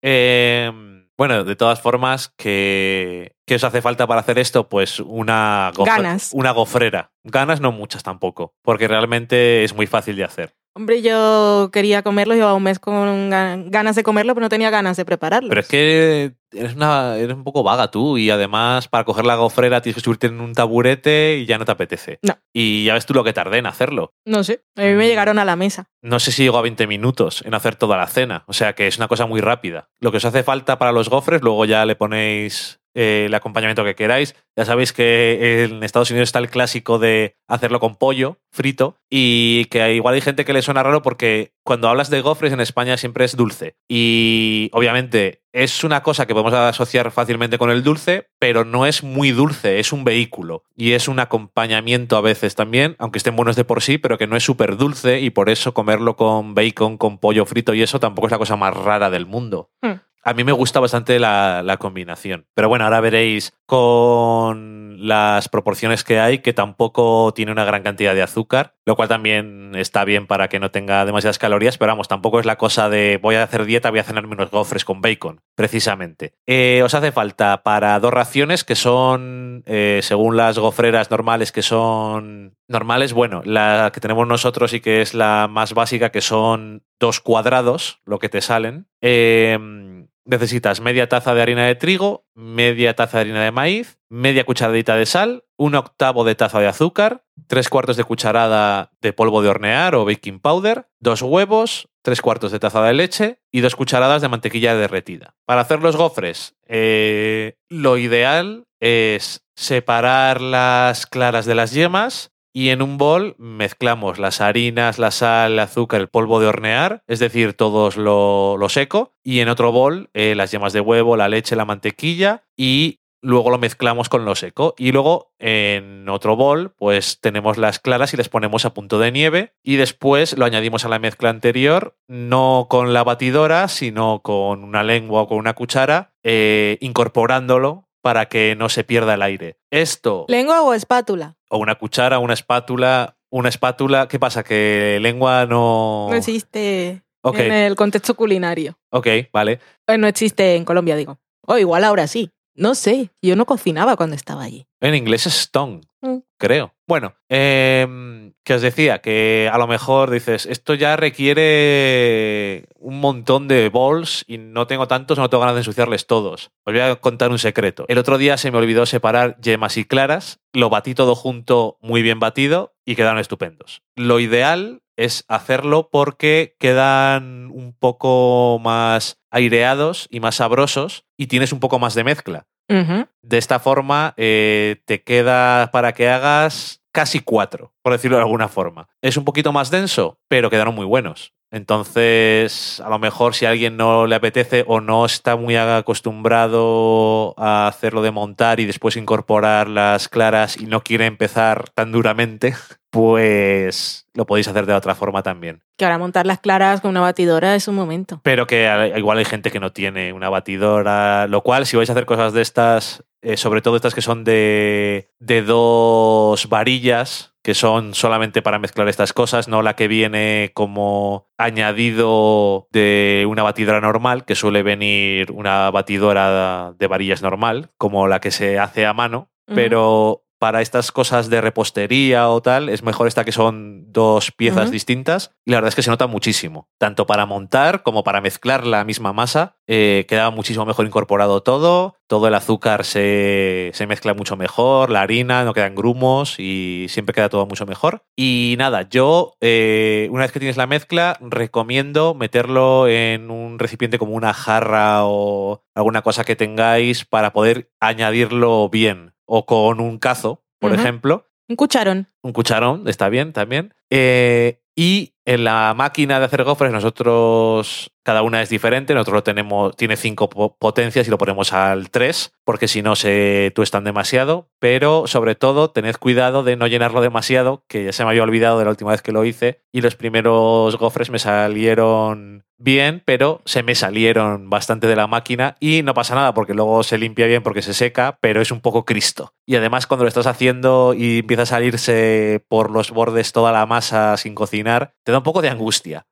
Eh, bueno, de todas formas, ¿qué, qué os hace falta para hacer esto? Pues una, gofre- Ganas. una gofrera. Ganas no muchas tampoco, porque realmente es muy fácil de hacer. Hombre, yo quería comerlo, llevaba un mes con ga- ganas de comerlo, pero no tenía ganas de prepararlo. Pero es que eres, una, eres un poco vaga tú y además para coger la gofrera tienes que subirte en un taburete y ya no te apetece. No. Y ya ves tú lo que tardé en hacerlo. No sé, a mí me Mm. llegaron a la mesa. No sé si llego a 20 minutos en hacer toda la cena. O sea que es una cosa muy rápida. Lo que os hace falta para los gofres, luego ya le ponéis eh, el acompañamiento que queráis. Ya sabéis que en Estados Unidos está el clásico de hacerlo con pollo frito y que igual hay gente que le suena raro porque cuando hablas de gofres en España siempre es dulce. Y obviamente es una cosa que podemos asociar fácilmente con el dulce, pero no es muy dulce, es un vehículo y es un acompañamiento a veces también, aunque estén buenos de por sí, pero que no es súper dulce y por eso comerlo con bacon, con pollo frito y eso tampoco es la cosa más rara del mundo. Hmm. A mí me gusta bastante la, la combinación. Pero bueno, ahora veréis con las proporciones que hay, que tampoco tiene una gran cantidad de azúcar, lo cual también está bien para que no tenga demasiadas calorías, pero vamos, tampoco es la cosa de voy a hacer dieta, voy a cenarme unos gofres con bacon, precisamente. Eh, os hace falta para dos raciones que son, eh, según las gofreras normales, que son normales, bueno, la que tenemos nosotros y que es la más básica, que son dos cuadrados, lo que te salen. Eh, necesitas media taza de harina de trigo, media taza de harina de maíz, media cucharadita de sal, un octavo de taza de azúcar, tres cuartos de cucharada de polvo de hornear o baking powder, dos huevos, tres cuartos de taza de leche y dos cucharadas de mantequilla derretida. Para hacer los gofres, eh, lo ideal es separar las claras de las yemas y en un bol mezclamos las harinas, la sal, el azúcar, el polvo de hornear, es decir, todos lo, lo seco. Y en otro bol eh, las yemas de huevo, la leche, la mantequilla y luego lo mezclamos con lo seco. Y luego en otro bol pues tenemos las claras y les ponemos a punto de nieve y después lo añadimos a la mezcla anterior, no con la batidora, sino con una lengua o con una cuchara, eh, incorporándolo para que no se pierda el aire. Esto ¿Lengua o espátula? O una cuchara, una espátula, una espátula, ¿qué pasa? Que lengua no... No existe en el contexto culinario. ok, vale. Eh, No existe en Colombia, digo. O igual ahora sí. No sé, yo no cocinaba cuando estaba allí. En inglés es stone, Mm. creo. Bueno, em, que os decía que a lo mejor dices, esto ya requiere un montón de balls y no tengo tantos, no tengo ganas de ensuciarles todos. Os voy a contar un secreto. El otro día se me olvidó separar yemas y claras, lo batí todo junto, muy bien batido y quedaron estupendos. Lo ideal es hacerlo porque quedan un poco más aireados y más sabrosos y tienes un poco más de mezcla. De esta forma eh, te queda para que hagas casi cuatro, por decirlo de alguna forma. Es un poquito más denso, pero quedaron muy buenos. Entonces, a lo mejor si a alguien no le apetece o no está muy acostumbrado a hacerlo de montar y después incorporar las claras y no quiere empezar tan duramente, pues lo podéis hacer de otra forma también. Que ahora montar las claras con una batidora es un momento. Pero que igual hay gente que no tiene una batidora, lo cual si vais a hacer cosas de estas, eh, sobre todo estas que son de, de dos varillas, que son solamente para mezclar estas cosas, no la que viene como añadido de una batidora normal, que suele venir una batidora de varillas normal, como la que se hace a mano, pero para estas cosas de repostería o tal, es mejor esta que son dos piezas distintas. Y la verdad es que se nota muchísimo. Tanto para montar como para mezclar la misma masa. eh, queda muchísimo mejor incorporado todo. Todo el azúcar se, se mezcla mucho mejor. La harina, no quedan grumos y siempre queda todo mucho mejor. Y nada, yo, eh, una vez que tienes la mezcla, recomiendo meterlo en un recipiente como una jarra o alguna cosa que tengáis para poder añadirlo bien. O con un cazo, por ejemplo. Un cucharón. Un cucharón, está bien también. Eh, y en la máquina de hacer gofres, nosotros, cada una es diferente. Nosotros lo tenemos, tiene cinco po- potencias y lo ponemos al 3, porque si no se tuestan demasiado. Pero sobre todo, tened cuidado de no llenarlo demasiado, que ya se me había olvidado de la última vez que lo hice. Y los primeros gofres me salieron bien, pero se me salieron bastante de la máquina y no pasa nada porque luego se limpia bien porque se seca, pero es un poco Cristo. Y además cuando lo estás haciendo y empieza a salirse por los bordes toda la masa sin cocinar, te da un poco de angustia.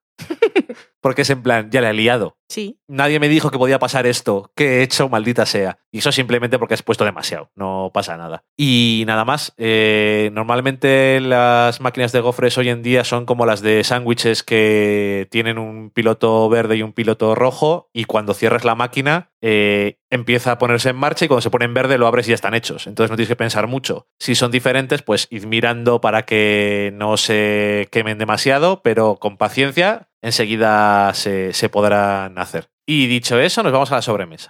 Porque es en plan, ya le he liado. Sí. Nadie me dijo que podía pasar esto. ¿Qué he hecho, maldita sea? Y eso simplemente porque has puesto demasiado. No pasa nada. Y nada más. eh, normalmente las máquinas de gofres hoy en día son como las de sándwiches que tienen un piloto verde y un piloto rojo. Y cuando cierras la máquina, eh, empieza a ponerse en marcha y cuando se pone en verde lo abres y ya están hechos. Entonces no tienes que pensar mucho. Si son diferentes, pues id mirando para que no se quemen demasiado, pero con paciencia enseguida se, se podrán hacer. Y dicho eso, nos vamos a la sobremesa.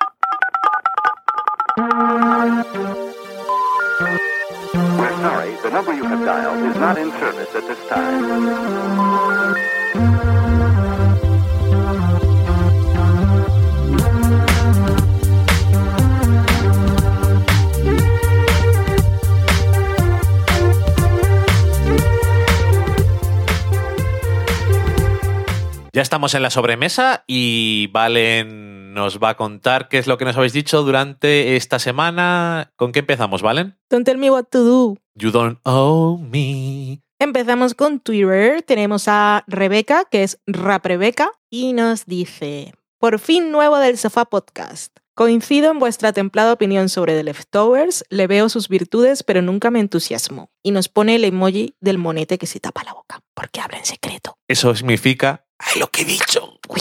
Ya estamos en la sobremesa y Valen nos va a contar qué es lo que nos habéis dicho durante esta semana. ¿Con qué empezamos, Valen? Don't tell me what to do. You don't owe me. Empezamos con Twitter. Tenemos a Rebeca, que es Raprebeca, y nos dice: Por fin nuevo del Sofá Podcast. Coincido en vuestra templada opinión sobre The Leftovers, le veo sus virtudes, pero nunca me entusiasmo. Y nos pone el emoji del monete que se tapa la boca, porque habla en secreto. Eso significa... ¡Ay, lo que he dicho! Uy,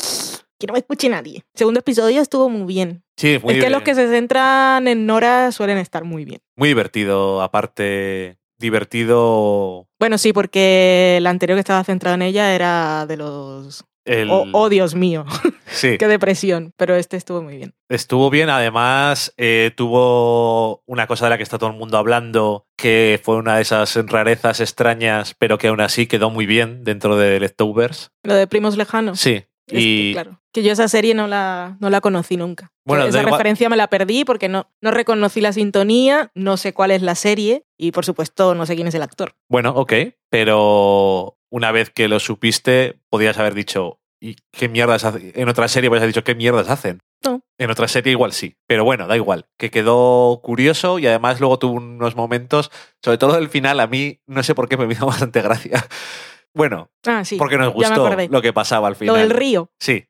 que no me escuche nadie. Segundo episodio estuvo muy bien. Sí, muy es que los que se centran en Nora suelen estar muy bien. Muy divertido, aparte... Divertido... Bueno, sí, porque el anterior que estaba centrado en ella era de los... El... Oh, oh, Dios mío, Sí. qué depresión, pero este estuvo muy bien. Estuvo bien, además eh, tuvo una cosa de la que está todo el mundo hablando, que fue una de esas rarezas extrañas, pero que aún así quedó muy bien dentro de Leftovers. Lo de Primos Lejanos. Sí. Este, Y claro. Que yo esa serie no la, no la conocí nunca. Bueno, esa igual- referencia me la perdí porque no, no reconocí la sintonía, no sé cuál es la serie y por supuesto no sé quién es el actor. bueno, ok, pero una vez que lo supiste, podías haber dicho, ¿y qué mierdas hacen? En otra serie podías haber dicho, ¿qué mierdas hacen? No. En otra serie igual sí, pero bueno, da igual, que quedó curioso y además luego tuvo unos momentos, sobre todo el final, a mí no sé por qué me hizo bastante gracia. Bueno, Ah, sí. porque nos gustó lo que pasaba al Lo final. del río. Sí,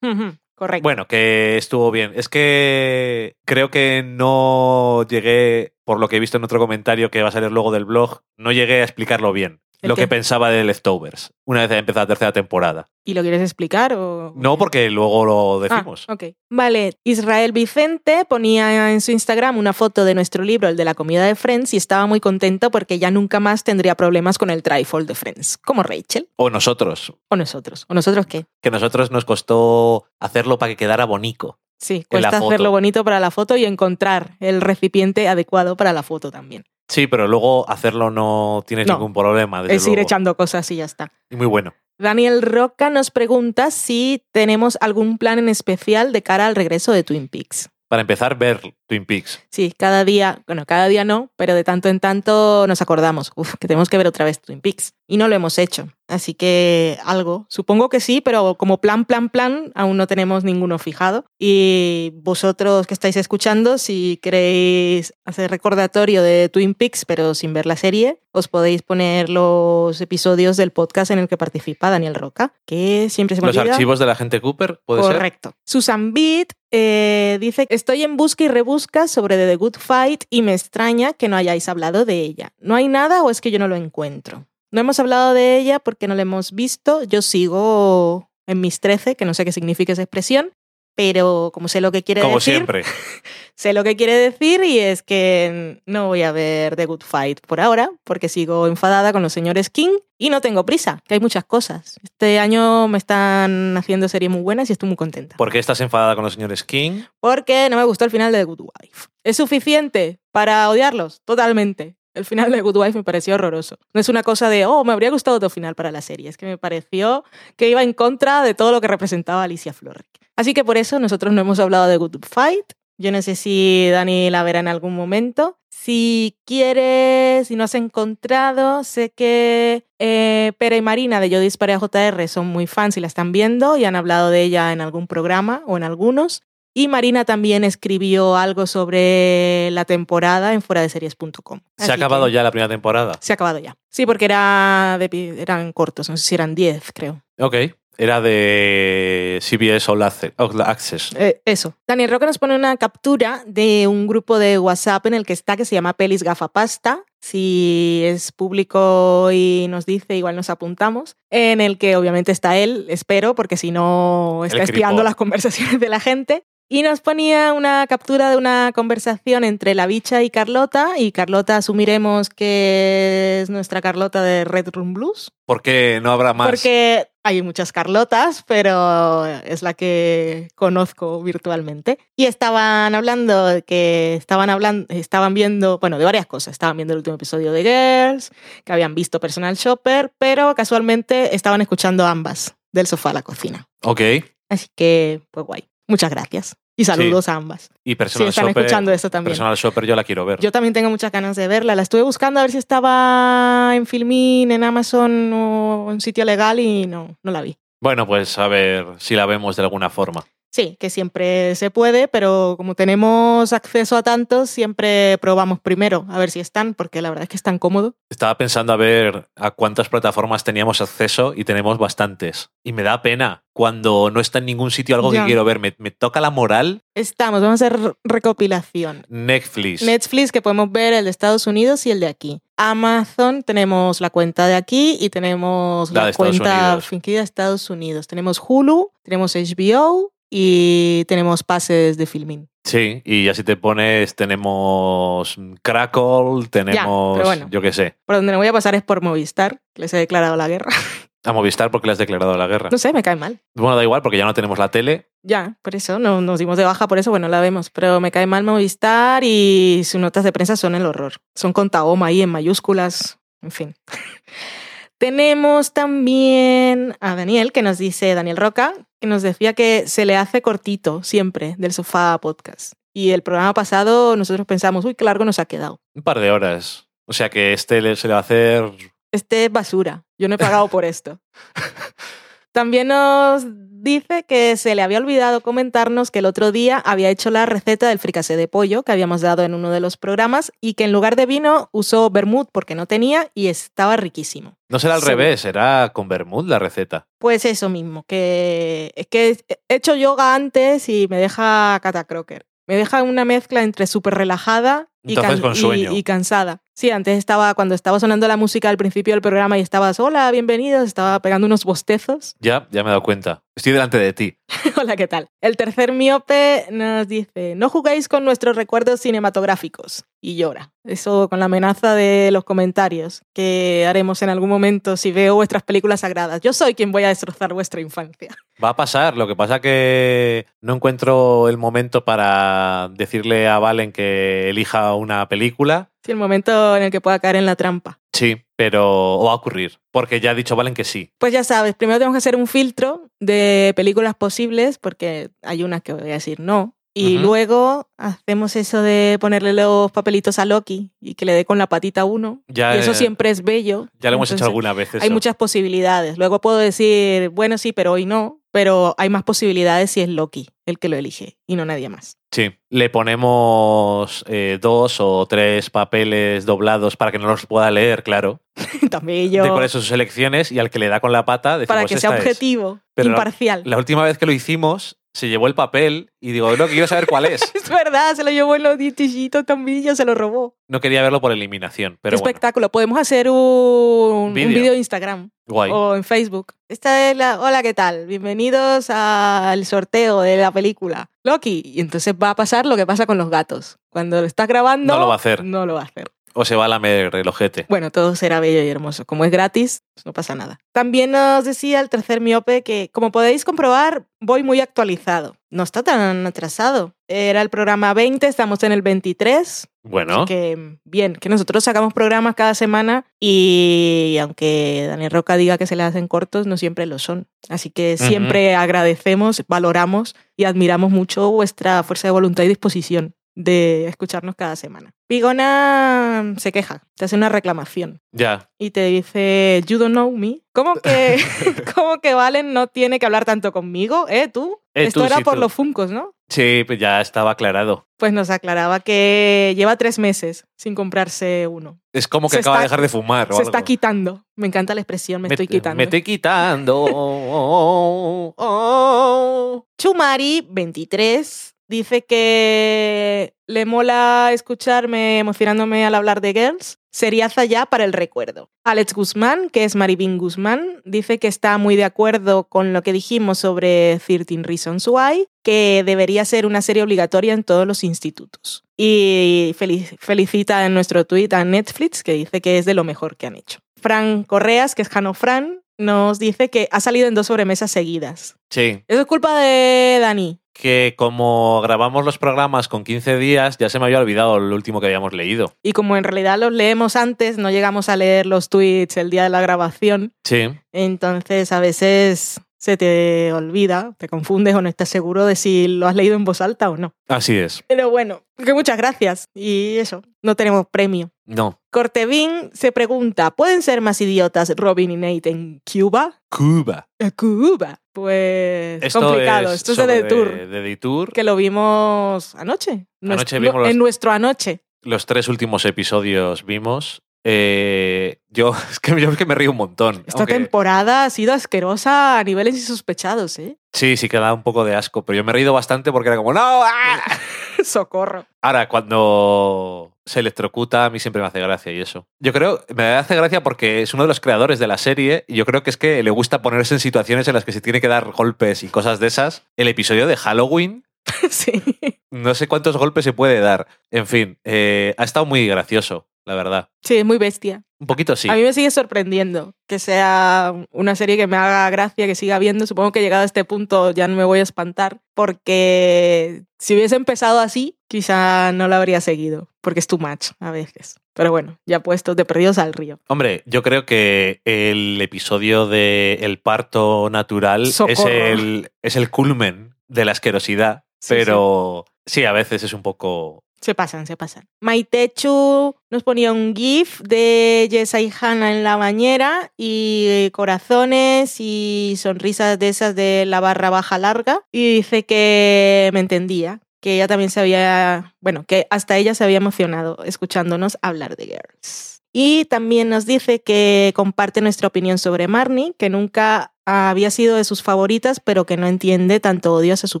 Correcto. bueno, que estuvo bien. Es que creo que no llegué, por lo que he visto en otro comentario que va a salir luego del blog, no llegué a explicarlo bien. ¿El lo que pensaba de Leftovers una vez empezada la tercera temporada. ¿Y lo quieres explicar o...? No, porque luego lo Ah, decimos. ok. Vale, Israel Vicente ponía en su Instagram una foto de nuestro libro, el de la comida de Friends, y estaba muy contento porque ya nunca más tendría problemas con el trifold de Friends, como Rachel O nosotros, o nosotros. ¿O nosotros qué? que nosotros nos costó hacerlo para que quedara bonito. Sí, cuesta hacerlo bonito para la foto y encontrar el recipiente adecuado para la foto también. Sí, pero luego hacerlo no tienes No. ningún problema. desde es ir luego. echando cosas y ya está. Y muy bueno. Daniel Roca nos pregunta si tenemos algún plan en especial de cara al regreso de Twin Peaks. Para empezar, ver Twin Peaks. Sí, cada día, bueno, cada día no, pero de tanto en tanto nos acordamos, uf, que tenemos que ver otra vez Twin Peaks. Y no lo hemos hecho. Así que algo, supongo que sí, pero como plan, plan, plan, aún no tenemos ninguno fijado. Y vosotros que estáis escuchando, si queréis hacer recordatorio de Twin Peaks, pero sin ver la serie, os podéis poner los episodios del podcast en el que participa Daniel Roca, que siempre se me Los olvida. archivos de la gente Cooper, ¿puede ser? Correcto. Susan Beat eh, dice, estoy en busca y rebusca sobre The Good Fight y me extraña que no hayáis hablado de ella. ¿No hay nada o es que yo no lo encuentro? No hemos hablado de ella porque no la hemos visto. Yo sigo en mis 13, que no sé qué significa esa expresión, pero como sé lo que quiere Como decir, siempre. sé lo que quiere decir y es que no voy a ver The Good Fight por ahora porque sigo enfadada con los señores King y no tengo prisa, que hay muchas cosas. Este año me están haciendo series muy buenas y estoy muy contenta. ¿Por qué estás enfadada con los señores King? Porque no me gustó el final de The Good Wife. ¿Es suficiente para odiarlos? Totalmente. El final de Good Wife me pareció horroroso. No es una cosa de, oh, me habría gustado otro final para la serie. Es que me pareció que iba en contra de todo lo que representaba Alicia Florrick. Así que por eso nosotros no hemos hablado de Good Fight. Yo no sé si Dani la verá en algún momento. Si quieres, si no has encontrado, sé que eh, Pere y Marina de Yo Disparé a JR son muy fans y la están viendo y han hablado de ella en algún programa o en algunos. Y Marina también escribió algo sobre la temporada en fueradeseries.com. ¿Se ha acabado ya la primera temporada? Se ha acabado ya. Sí, porque era de pi- eran cortos, no sé si eran 10, creo. Ok. Era de CBS All Acce- All Access. Eh, eso. Daniel Roca nos pone una captura de un grupo de WhatsApp en el que está, que se llama Pelis Gafapasta. Si es público y nos dice, igual nos apuntamos. En el que obviamente está él, espero, porque si no está espiando las conversaciones de la gente. Y nos ponía una captura de una conversación entre la bicha y Carlota. Y Carlota asumiremos que es nuestra Carlota de Red Room Blues. ¿Por qué no habrá más? Porque hay muchas Carlotas, pero es la que conozco virtualmente. Y estaban hablando de que estaban hablando, estaban viendo, bueno, de varias cosas. Estaban viendo el último episodio de Girls, que habían visto Personal Shopper, pero casualmente estaban escuchando ambas, del sofá a la cocina. Ok. Así que, pues guay. Muchas gracias. Y saludos a ambas. Y Si Personal están Shopper. escuchando esto también. Personal Shopper yo la quiero ver. Yo también tengo muchas ganas de verla. La estuve buscando a ver si estaba en Filmin, en Amazon o en sitio legal y no, no la vi. Bueno, pues a ver si la vemos de alguna forma. Sí, que siempre se puede, pero como tenemos acceso a tantos, siempre probamos primero a ver si están, porque la verdad es que es tan cómodo. Estaba pensando a ver a cuántas plataformas teníamos acceso y tenemos bastantes. Y me da pena cuando no está en ningún sitio algo Ya. que quiero ver. Me, me toca la moral. Estamos, vamos a hacer recopilación. Netflix. Netflix, que podemos ver el de Estados Unidos y el de aquí. Amazon, tenemos la cuenta de aquí y tenemos La cuenta Unidos. fingida de Estados Unidos. Tenemos Hulu, tenemos HBO y tenemos pases de Filmin. Sí, y así te pones, tenemos Crackle, tenemos, pero bueno. yo qué sé, Por donde me voy a pasar es por Movistar, que les he declarado la guerra. a Movistar porque le has declarado la guerra. No sé, me cae mal. Bueno, da igual porque ya no tenemos la tele. Ya, por eso no, nos dimos de baja, por eso, bueno, la vemos. Pero me cae mal Movistar y sus notas de prensa son el horror. Son con Tahoma ahí en mayúsculas, en fin. Tenemos también a Daniel, que nos dice, Daniel Roca, que nos decía que se le hace cortito siempre del sofá a podcast. Y el programa pasado nosotros pensamos, uy, qué largo nos ha quedado. Un par de horas. O sea que este se le va a hacer... Este es basura. Yo no he pagado por esto. También nos dice que se le había olvidado comentarnos que el otro día había hecho la receta del fricasé de pollo que habíamos dado en uno de los programas y que en lugar de vino usó vermut porque no tenía y estaba riquísimo. No será al revés, será con Bermud la receta. Pues eso mismo, que es que he hecho yoga antes y me deja catacroker. Me deja una mezcla entre súper relajada y cansada. Sí, antes estaba, cuando estaba sonando la música al principio del programa y estabas, hola, bienvenidos, estaba pegando unos bostezos. Ya, ya me he dado cuenta. Estoy delante de ti. hola, ¿qué tal? El tercer miope nos dice, no jugáis con nuestros recuerdos cinematográficos. Y llora. Eso con la amenaza de los comentarios que haremos en algún momento si veo vuestras películas sagradas. Yo soy quien voy a destrozar vuestra infancia. Va a pasar, lo que pasa que no encuentro el momento para decirle a Valen que elija una película. Sí, el momento en el que pueda caer en la trampa. Sí, pero va a ocurrir, porque ya ha dicho Valen que sí. Pues ya sabes, primero tenemos que hacer un filtro de películas posibles, porque hay unas que voy a decir no. Y luego hacemos eso de ponerle los papelitos a Loki y que le dé con la patita a uno. Ya, y eso siempre es bello. Ya lo hemos hecho Entonces, alguna vez. Eso. Hay muchas posibilidades. Luego puedo decir, bueno, sí, pero hoy no. Pero hay más posibilidades si es Loki el que lo elige y no nadie más. Sí, le ponemos eh, dos o tres papeles doblados para que no los pueda leer, claro. También yo. De por eso sus elecciones y al que le da con la pata decimos para que sea objetivo, la- imparcial. La última vez que lo hicimos, se llevó el papel y digo, no, quiero saber cuál es. Es verdad, se lo llevó en los dientitos también, ya se lo robó. No quería verlo por eliminación, pero Qué bueno, espectáculo. Podemos hacer un vídeo de Instagram guay. o en Facebook. Esta es la. Hola, ¿qué tal? Bienvenidos al sorteo de la película Loki. Y entonces va a pasar lo que pasa con los gatos. Cuando lo estás grabando. No lo va a hacer. No lo va a hacer. O se va a lamer el ojete. Bueno, todo será bello y hermoso. Como es gratis, pues no pasa nada. También nos decía el tercer miope que, como podéis comprobar, voy muy actualizado. No está tan atrasado. Era el programa 20, estamos en el 23. Bueno, Que bien, que nosotros sacamos programas cada semana y aunque Daniel Roca diga que se le hacen cortos, no siempre lo son. Así que siempre agradecemos, valoramos y admiramos mucho vuestra fuerza de voluntad y disposición de escucharnos cada semana. Pigona se queja, te hace una reclamación ya. y te dice, You don't know me. ¿Cómo que, ¿cómo que Valen no tiene que hablar tanto conmigo? ¿Eh, tú? Eh, Esto tú, era sí, por tú. los funcos, ¿no? Sí, pues ya estaba aclarado. Pues nos aclaraba que lleva tres meses sin comprarse uno. Es como que Se acaba está- de dejar de fumar. o Se algo. está quitando. Me encanta la expresión, me, estoy quitando. Me estoy quitando. Oh, oh, oh. Chumari, 23, dice que le mola escucharme emocionándome al hablar de Girls. Seriaza ya para el recuerdo. Alex Guzmán, que es Maribín Guzmán, dice que está muy de acuerdo con lo que dijimos sobre 13 Reasons Why, que debería ser una serie obligatoria en todos los institutos. Y felic- felicita en nuestro tweet a Netflix, que dice que es de lo mejor que han hecho. Fran Correas, que es Jano Fran, nos dice que ha salido en dos sobremesas seguidas. Sí, Eso es culpa de Dani. Que como grabamos los programas con 15 días, ya se me había olvidado el último que habíamos leído. Y como en realidad los leemos antes, no llegamos a leer los tweets el día de la grabación, Sí, entonces a veces se te olvida, te confundes o no estás seguro de si lo has leído en voz alta o no. así es. Pero bueno, que muchas gracias. Y eso, no tenemos premio. No. Cortevin se pregunta, ¿pueden ser más idiotas Robin y Nate en Cuba? Cuba. ¿A Cuba? Pues Esto complicado. es Esto es de Detour, De Detour. que lo vimos anoche. Anoche vimos los- En nuestro anoche. Los tres últimos episodios vimos. Eh, yo, es que, yo es que me río un montón. Esta aunque- temporada ha sido asquerosa a niveles insospechados, ¿eh? Sí, sí que da un poco de asco, pero yo me he reído bastante porque era como, ¡No! ¡ah!". Socorro. Ahora, cuando se electrocuta, a mí siempre me hace gracia y eso. Yo creo, me hace gracia porque es uno de los creadores de la serie y yo creo que es que le gusta ponerse en situaciones en las que se tiene que dar golpes y cosas de esas. El episodio de Halloween, sí. no sé cuántos golpes se puede dar. En fin, eh, ha estado muy gracioso, la verdad. Sí, es muy bestia. Un poquito sí. A mí me sigue sorprendiendo que sea una serie que me haga gracia, que siga viendo. Supongo que llegado a este punto ya no me voy a espantar, porque si hubiese empezado así, quizá no la habría seguido, porque es too much a veces. Pero bueno, ya puestos de perdidos al río. Hombre, yo creo que el episodio de El parto natural es el, es el culmen de la asquerosidad, Sí, pero sí. a veces es un poco... Se pasan, se pasan. Maitechu nos ponía un GIF de Jessa y Hannah en la bañera y corazones y sonrisas de esas de la barra baja larga. Y dice que me entendía, que ella también se había, bueno, que hasta ella se había emocionado escuchándonos hablar de Girls. Y también nos dice que comparte nuestra opinión sobre Marnie, que nunca había sido de sus favoritas, pero que no entiende tanto odio hacia su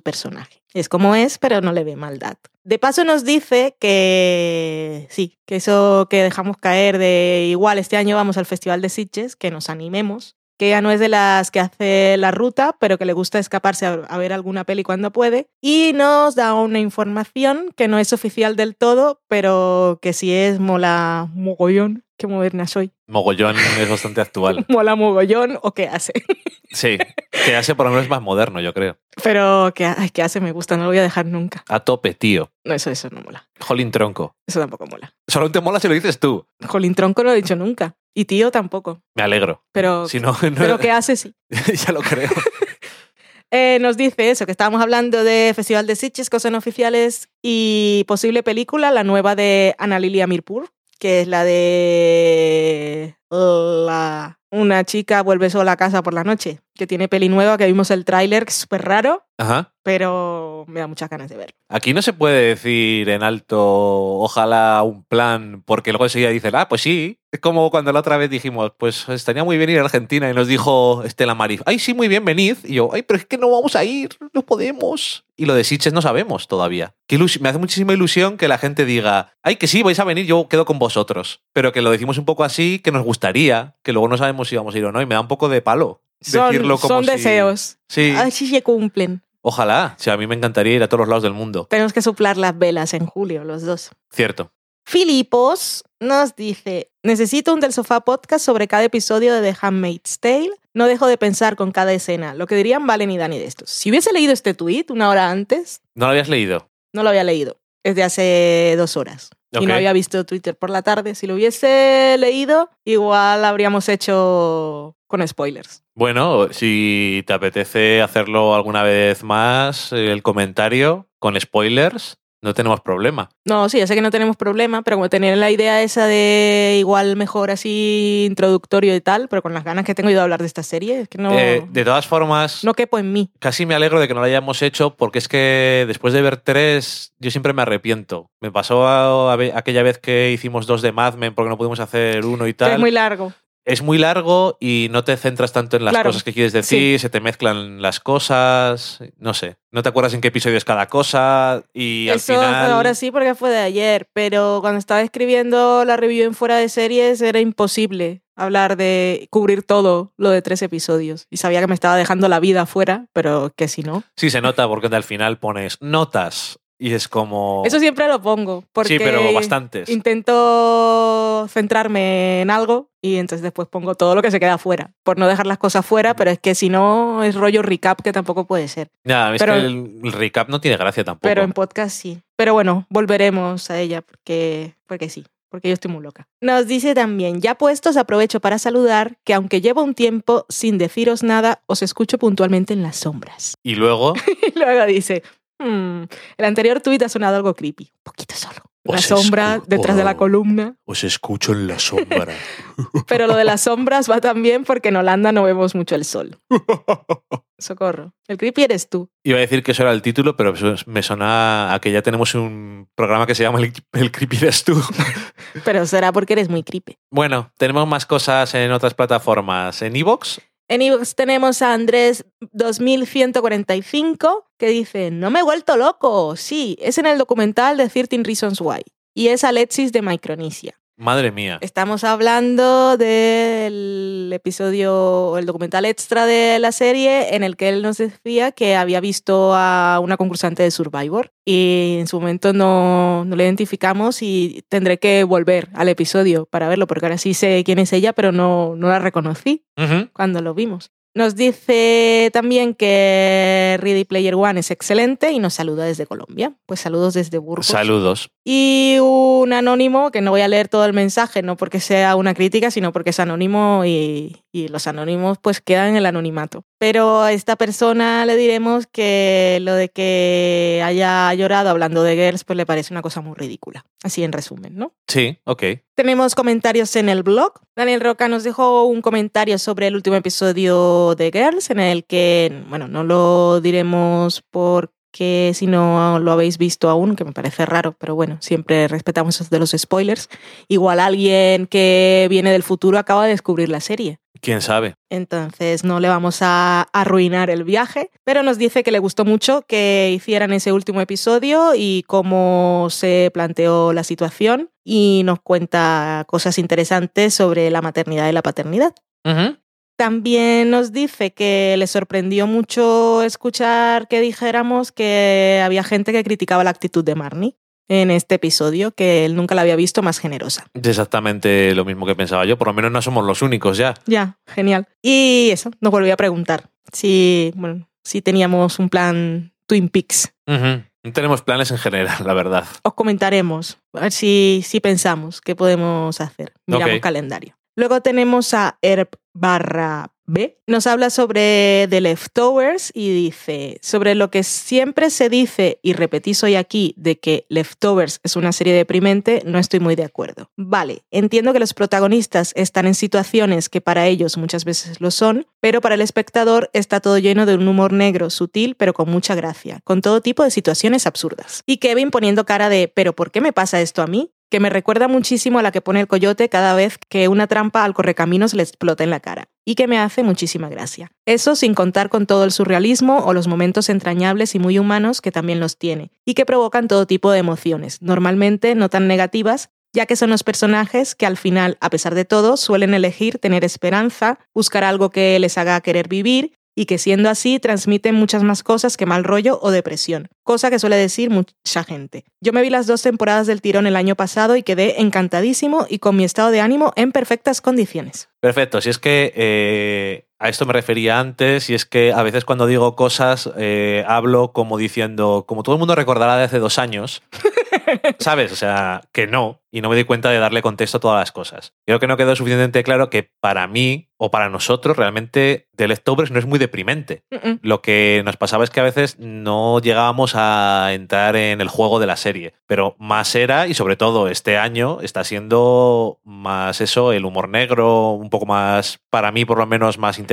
personaje. Es como es, pero no le ve maldad. De paso nos dice que sí, que eso que dejamos caer de igual este año vamos al Festival de Sitges, que nos animemos, que ella no es de las que hace la ruta, pero que le gusta escaparse a ver alguna peli cuando puede. Y nos da una información que no es oficial del todo, pero que sí es mola mogollón. Qué moderna soy. Mogollón es bastante actual. Mola mogollón o qué hace. Sí, que hace por lo menos más moderno, yo creo. Pero qué, ay, qué hace me gusta, no lo voy a dejar nunca. A tope, tío. No, eso, eso no mola. Jolín tronco. Eso tampoco mola. Solo te mola si lo dices tú. Jolín Tronco no lo he dicho nunca. Y tío tampoco. Me alegro. Pero, Si no, no- pero qué hace sí. ya lo creo. Eh, nos dice eso, que estábamos hablando de Festival de Sitges, cosas no oficiales y posible película, la nueva de Ana Lilia Mirpur, que es la de la... una chica vuelve sola a casa por la noche, que tiene peli nueva, que vimos el tráiler, que es súper raro, Ajá. pero me da muchas ganas de verlo. Aquí no se puede decir en alto, ojalá un plan, porque luego enseguida dicen, ah, pues sí. Es como cuando la otra vez dijimos, pues estaría muy bien ir a Argentina y nos dijo Estela Maris, ay, sí, muy bien, venid. Y yo, ay, pero es que no vamos a ir, no podemos. Y lo de Sitges no sabemos todavía. Ilus- me hace muchísima ilusión que la gente diga, ay, que sí, vais a venir, yo quedo con vosotros. Pero que lo decimos un poco así, que nos gustaría, que luego no sabemos si vamos a ir o no. Y me da un poco de palo Son, decirlo como son si- deseos. Sí, A ver si se cumplen. ojalá. O sea, a mí me encantaría ir a todos los lados del mundo. Tenemos que soplar las velas en julio, los dos. Cierto. Filipos nos dice, necesito un del sofá podcast sobre cada episodio de The Handmaid's Tale. No dejo de pensar con cada escena, lo que dirían Valen y Dani de estos. Si hubiese leído este tweet una hora antes, ¿No lo habías leído? no lo había leído. Es de hace dos horas. Ok. Y no había visto Twitter por la tarde. Si lo hubiese leído, igual habríamos hecho con spoilers. Bueno, si te apetece hacerlo alguna vez más, el comentario con spoilers, no tenemos problema. No, sí, ya sé que no tenemos problema, pero como tener la idea esa de igual mejor así introductorio y tal, pero con las ganas que tengo yo de hablar de esta serie, es que no, Eh, de todas formas, no quepo en mí. casi me alegro de que no lo hayamos hecho porque es que después de ver tres, yo siempre me arrepiento. Me pasó a- a aquella vez que hicimos dos de Mad Men porque no pudimos hacer uno y tal. es muy largo. Es muy largo y no te centras tanto en las Claro, cosas que quieres decir, se te mezclan las cosas, no sé, no te acuerdas en qué episodio es cada cosa y al Eso final... ahora sí porque fue de ayer, pero cuando estaba escribiendo la review en fuera de series era imposible hablar de cubrir todo lo de tres episodios. Y sabía que me estaba dejando la vida afuera, pero que si no. Sí, se nota porque al final pones notas y es como... Eso siempre lo pongo, porque sí, pero bastantes. intento centrarme en algo y entonces después pongo todo lo que se queda fuera, por no dejar las cosas fuera, pero es que si no es rollo recap que tampoco puede ser. Es pero- que el, el recap no tiene gracia tampoco. Pero en podcast sí. Pero bueno, volveremos a ella porque, porque sí, porque yo estoy muy loca. Nos dice también, ya puestos, aprovecho para saludar que aunque llevo un tiempo sin deciros nada, os escucho puntualmente en las sombras. Y luego... Y luego dice, "Hmm, el anterior tuit ha sonado algo creepy, un poquito solo. La Os sombra detrás de la oh. columna. Os escucho en la sombra. Pero lo de las sombras va también porque en Holanda no vemos mucho el sol. Socorro. El creepy eres tú. Iba a decir que eso era el título, pero me suena a que ya tenemos un programa que se llama El, el Creepy eres tú. Pero será porque eres muy creepy. bueno, tenemos más cosas en otras plataformas. En Evox, En tenemos a Andrés 2145 que dice, no me he vuelto loco. Sí, es en el documental de 13 Reasons Why. Y es Alexis de Micronesia. Madre mía. Estamos hablando del episodio, el documental extra de la serie en el que él nos decía que había visto a una concursante de Survivor y en su momento no, no la identificamos y tendré que volver al episodio para verlo porque ahora sí sé quién es ella, pero no, no la reconocí cuando lo vimos. Nos dice también que Ready Player One es excelente y nos saluda desde Colombia. Pues saludos desde Burgos. Saludos. Y un anónimo, que no voy a leer todo el mensaje, no porque sea una crítica, sino porque es anónimo y, y los anónimos pues quedan en el anonimato. Pero a esta persona le diremos que lo de que haya llorado hablando de Girls pues le parece una cosa muy ridícula. Así en resumen, ¿no? Sí, ok. Tenemos comentarios en el blog. Daniel Roca nos dejó un comentario sobre el último episodio de Girls, en el que, bueno, no lo diremos por que si no lo habéis visto aún, que me parece raro, pero bueno, siempre respetamos eso de los spoilers, igual alguien que viene del futuro acaba de descubrir la serie. ¿Quién sabe? Entonces no le vamos a arruinar el viaje, pero nos dice que le gustó mucho que hicieran ese último episodio y cómo se planteó la situación y nos cuenta cosas interesantes sobre la maternidad y la paternidad. También nos dice que le sorprendió mucho escuchar que dijéramos que había gente que criticaba la actitud de Marnie en este episodio, que él nunca la había visto más generosa. Es exactamente lo mismo que pensaba yo. Por lo menos no somos los únicos ya. Ya, genial. Y eso, nos volvió a preguntar si, bueno, si teníamos un plan Twin Peaks. No tenemos planes en general, la verdad. Os comentaremos, a ver si, si pensamos qué podemos hacer. Miramos Ok. calendario. Luego tenemos a Herb barra B. Nos habla sobre The Leftovers y dice, sobre lo que siempre se dice y repetís hoy aquí de que Leftovers es una serie deprimente, no estoy muy de acuerdo. Vale, entiendo que los protagonistas están en situaciones que para ellos muchas veces lo son, pero para el espectador está todo lleno de un humor negro, sutil, pero con mucha gracia, con todo tipo de situaciones absurdas. Y Kevin poniendo cara de, ¿pero por qué me pasa esto a mí? Que me recuerda muchísimo a la que pone el coyote cada vez que una trampa al correcaminos le explota en la cara, y que me hace muchísima gracia. Eso sin contar con todo el surrealismo o los momentos entrañables y muy humanos que también los tiene, y que provocan todo tipo de emociones, normalmente no tan negativas, ya que son los personajes que al final, a pesar de todo, suelen elegir tener esperanza, buscar algo que les haga querer vivir y que siendo así transmiten muchas más cosas que mal rollo o depresión, cosa que suele decir mucha gente. Yo me vi las dos temporadas del tirón el año pasado y quedé encantadísimo y con mi estado de ánimo en perfectas condiciones. Perfecto, si es que eh, a esto me refería antes, y es que a veces cuando digo cosas eh, hablo como diciendo, como todo el mundo recordará de hace dos años, ¿sabes? O sea, que no, y no me di cuenta de darle contexto a todas las cosas. Creo que no quedó suficientemente claro que para mí o para nosotros realmente The Leftovers no es muy deprimente. Mm, mm. Lo que nos pasaba es que a veces no llegábamos a entrar en el juego de la serie, pero más era, y sobre todo este año, está siendo más eso, el humor negro, un poco más, para mí por lo menos, más interesante.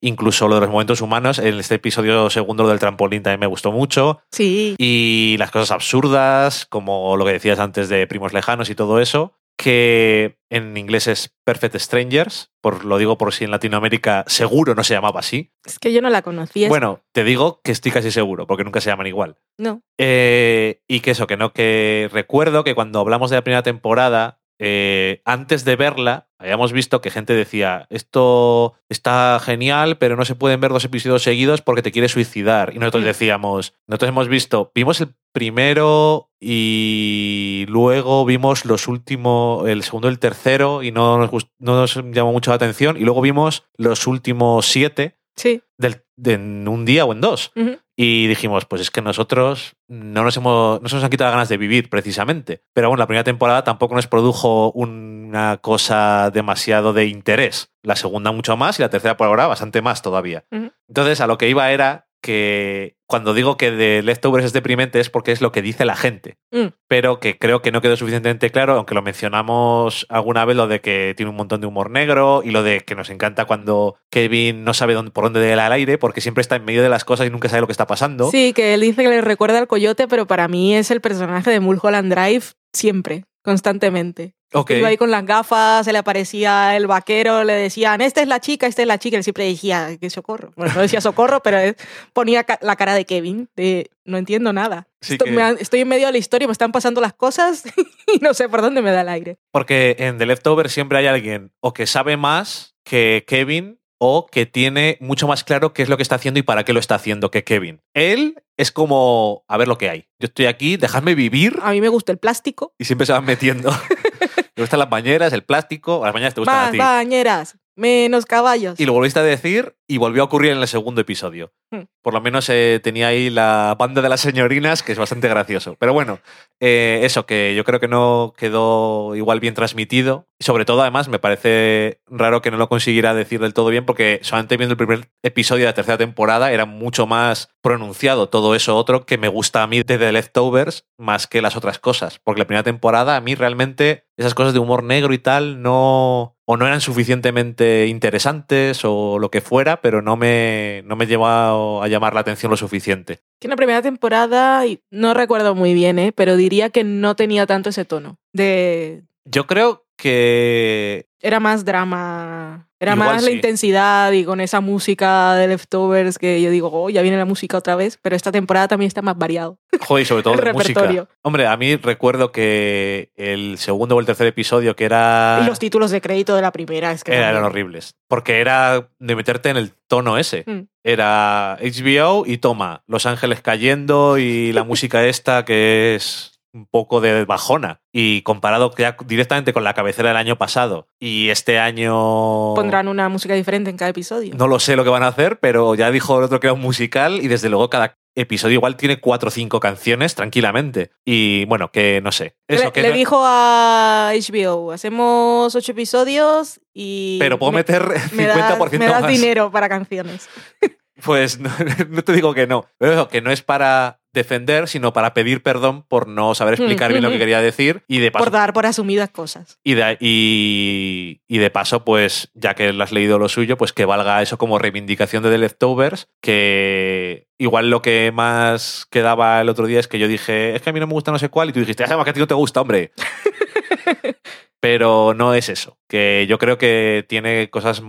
Incluso lo de los momentos humanos, en este episodio segundo lo del trampolín también me gustó mucho. Sí, Y las cosas absurdas, como lo que decías antes de primos lejanos y todo eso, que en inglés es Perfect Strangers, por, lo digo por si en Latinoamérica seguro no se llamaba así. es que yo no la conocí. es- Bueno, te digo que estoy casi seguro, porque nunca se llaman igual. No. Eh, y que eso, que no, que recuerdo que cuando hablamos de la primera temporada, eh, antes de verla, habíamos visto que gente decía, esto está genial, pero no se pueden ver dos episodios seguidos porque te quieres suicidar. Y nosotros Mm. decíamos, nosotros hemos visto, vimos el primero y luego vimos los últimos, el segundo y el tercero, y no nos, no nos llamó mucho la atención, y luego vimos los últimos siete Sí. del- de en un día o en dos. Ujú. Y dijimos, pues es que nosotros no nos hemos, no se nos han quitado las ganas de vivir, precisamente. Pero bueno, la primera temporada tampoco nos produjo una cosa demasiado de interés. La segunda mucho más y la tercera por ahora bastante más todavía. Entonces, a lo que iba era que cuando digo que de Leftovers es deprimente es porque es lo que dice la gente. Mm. Pero que creo que no quedó suficientemente claro, aunque lo mencionamos alguna vez, lo de que tiene un montón de humor negro y lo de que nos encanta cuando Kevin no sabe dónde, por dónde dé al aire porque siempre está en medio de las cosas y nunca sabe lo que está pasando. Sí, que él dice que le recuerda al coyote, pero para mí es el personaje de Mulholland Drive siempre, constantemente. Iba ahí con las gafas, se le aparecía el vaquero, le decían, esta es la chica, esta es la chica. Él siempre decía, que socorro. Bueno, no decía socorro, pero él ponía ca- la cara de Kevin, de no entiendo nada. Sí Esto- que- me han- estoy en medio de la historia, me están pasando las cosas y no sé por dónde me da el aire. Porque en The Leftovers siempre hay alguien o que sabe más que Kevin o que tiene mucho más claro qué es lo que está haciendo y para qué lo está haciendo que Kevin. Él es como, a ver lo que hay. Yo estoy aquí, dejadme vivir A mí me gusta el plástico. y siempre se van metiendo. te gustan las bañeras, el plástico, las bañeras te gustan a ti. bañeras, menos caballos. Y lo volviste a decir y volvió a ocurrir en el segundo episodio. Hmm. Por lo menos eh, tenía ahí la banda de las señorinas, que es bastante gracioso. Pero bueno, eh, eso, que yo creo que no quedó igual bien transmitido. Y sobre todo, además, me parece raro que no lo consiguiera decir del todo bien, porque solamente viendo el primer episodio de la tercera temporada era mucho más pronunciado todo eso otro que me gusta a mí de The Leftovers más que las otras cosas. Porque la primera temporada, a mí realmente esas cosas de humor negro y tal no. O no eran suficientemente interesantes o lo que fuera, pero no me, no me llevó a llamar la atención lo suficiente. Que en la primera temporada, no recuerdo muy bien, ¿eh? pero diría que no tenía tanto ese tono. De. Yo creo que Era más drama. Era Igual más la intensidad y con esa música de leftovers que yo digo, oh, ya viene la música otra vez, pero esta temporada también está más variado. Joder, y sobre todo El de música. repertorio. Hombre, a mí recuerdo que el segundo o el tercer episodio que era... Y los títulos de crédito de la primera es que eran horribles. Porque era de meterte en el tono ese. Mm. Era HBO y toma, Los Ángeles cayendo y la música esta que es un poco de bajona. Y comparado ya directamente con la cabecera del año pasado y este año... Pondrán una música diferente en cada episodio. No lo sé lo que van a hacer, pero ya dijo el otro que era un musical y desde luego cada episodio igual tiene cuatro o cinco canciones tranquilamente. Y bueno, que no sé. Eso, le que le no- dijo a HBO, hacemos ocho episodios y... pero puedo me- meter me 50% das, me das más. dinero para canciones. Pues no, no te digo que no. Pero eso, que no es para defender, sino para pedir perdón por no saber explicar Mm, bien lo que quería decir. Y de paso, Por dar por asumidas cosas. y de, y, y de paso, pues, ya que lo has leído lo suyo, pues que valga eso como reivindicación de The Leftovers, que igual lo que más quedaba el otro día es que yo dije, es que a mí no me gusta no sé cuál, y tú dijiste, ah, que a ti no te gusta, hombre. Pero no es eso, que yo creo que tiene cosas,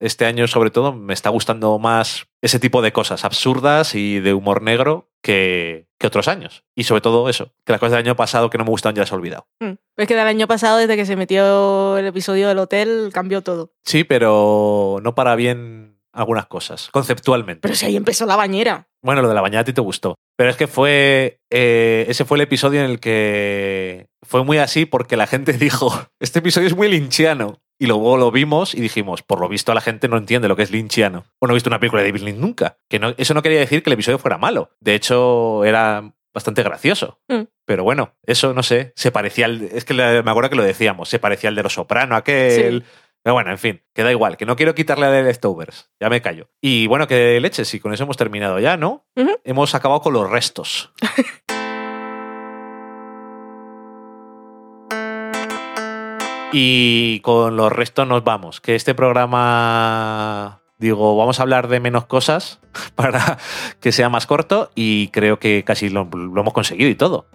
este año sobre todo, me está gustando más ese tipo de cosas absurdas y de humor negro que, que otros años. Y sobre todo eso, que las cosas del año pasado que no me gustaban ya las he olvidado. Mm. Es que del año pasado, desde que se metió el episodio del hotel, cambió todo. Sí, pero no para bien algunas cosas, conceptualmente. Pero si ahí empezó la bañera. Bueno, lo de la bañada a ti te gustó. Pero es que fue. eh, ese fue el episodio en el que fue muy así porque la gente dijo: Este episodio es muy linchiano. Y luego lo vimos y dijimos: Por lo visto, la gente no entiende lo que es linchiano. O no he visto una película de David Lynch nunca. Que no, eso no quería decir que el episodio fuera malo. De hecho, era bastante gracioso. Mm. Pero bueno, eso no sé. Se parecía al. Es que me acuerdo que lo decíamos. Se parecía al de los soprano, aquel. Pero bueno, en fin, que da igual, que no quiero quitarle a The Leftovers, ya me callo. Y bueno, que leches, y con eso hemos terminado ya, ¿no? Hemos acabado con los restos. y con los restos nos vamos, que este programa, digo, vamos a hablar de menos cosas para que sea más corto y creo que casi lo, lo hemos conseguido y todo.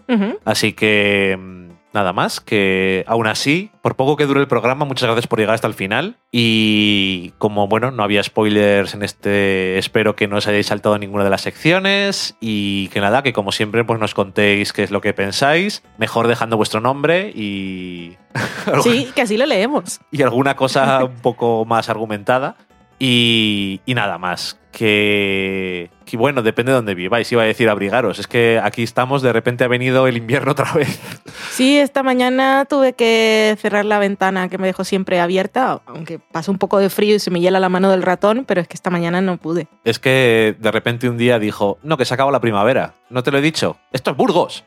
Así que mm, nada más, que aún así, por poco que dure el programa, muchas gracias por llegar hasta el final. Y como bueno, no había spoilers en este, espero que no os hayáis saltado ninguna de las secciones. Y que nada, que como siempre, pues nos contéis qué es lo que pensáis, mejor dejando vuestro nombre y. Sí, que así lo leemos. y alguna cosa un poco más argumentada. Y, y nada más. Que, que bueno, depende de dónde viváis. Iba a decir abrigaros. Es que aquí estamos, de repente ha venido el invierno otra vez. Sí, esta mañana tuve que cerrar la ventana que me dejó siempre abierta, aunque pasó un poco de frío y se me hiela la mano del ratón, pero es que esta mañana no pude. Es que de repente un día dijo, no, que se acaba la primavera. No te lo he dicho. Esto es Burgos.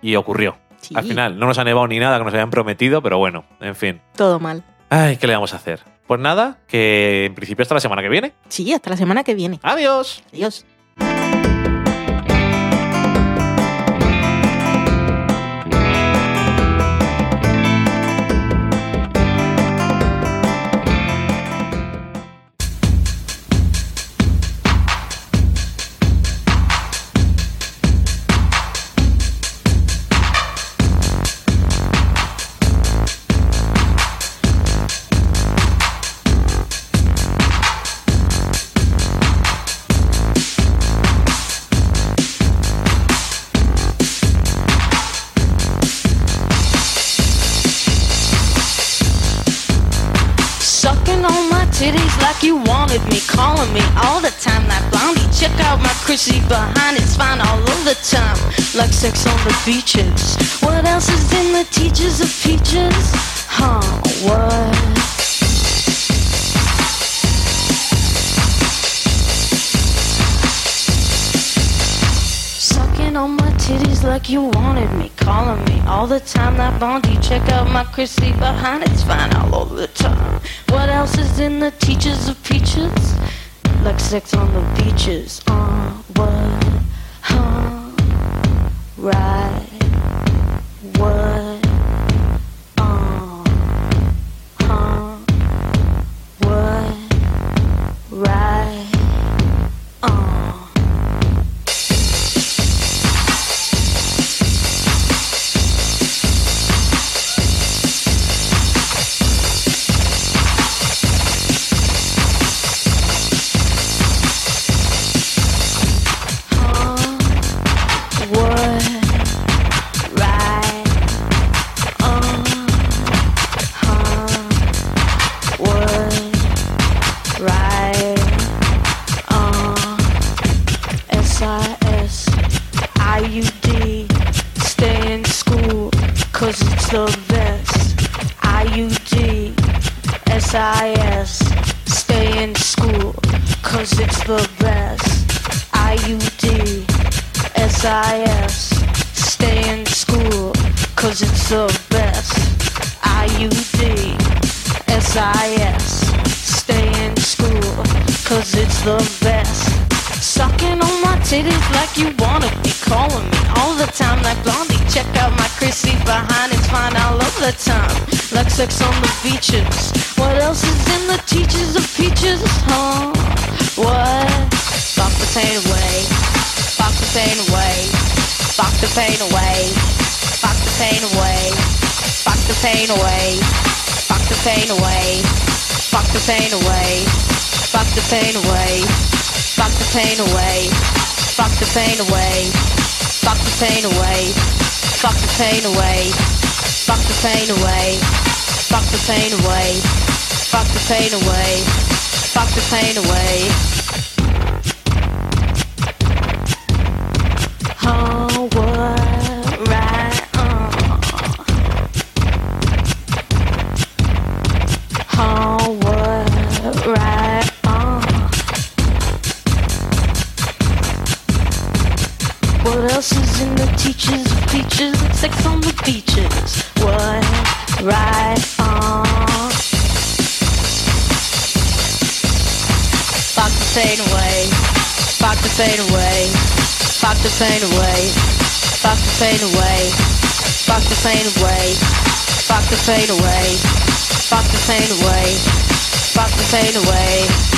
Y ocurrió. Sí, Al final, no nos ha nevado ni nada que nos habían prometido, pero bueno, en fin. todo mal. Ay, ¿qué le vamos a hacer? Pues nada, que en principio hasta la semana que viene. Sí, hasta la semana que viene. Adiós. Adiós. You wanted me, calling me all the time like blondie. Check out my Chrissy behind, it's fine all of the time, like sex on the beaches. What else is in the teachers of peaches? Huh, what? Titties like you wanted me, calling me all the time like Bondi. Check out my Chrissy behind, it's fine all over the time. What else is in the teachers of peaches? Like sex on the beaches. Uh, what? Huh? Right. Pain away. Fuck the pain away. Fuck the pain away. Fuck the pain away. Fuck the pain away. Fuck the pain away. Fuck the pain away. Fuck the pain away. Fuck the pain away. Fuck the pain away. Fuck the pain away. Fuck the pain away. Fuck the pain away. Fuck the pain away. Oh, pain away. Fuck the pain away. Fuck the pain away. Fuck the pain away. Fuck the pain away. Fuck the pain away. Fuck the pain away.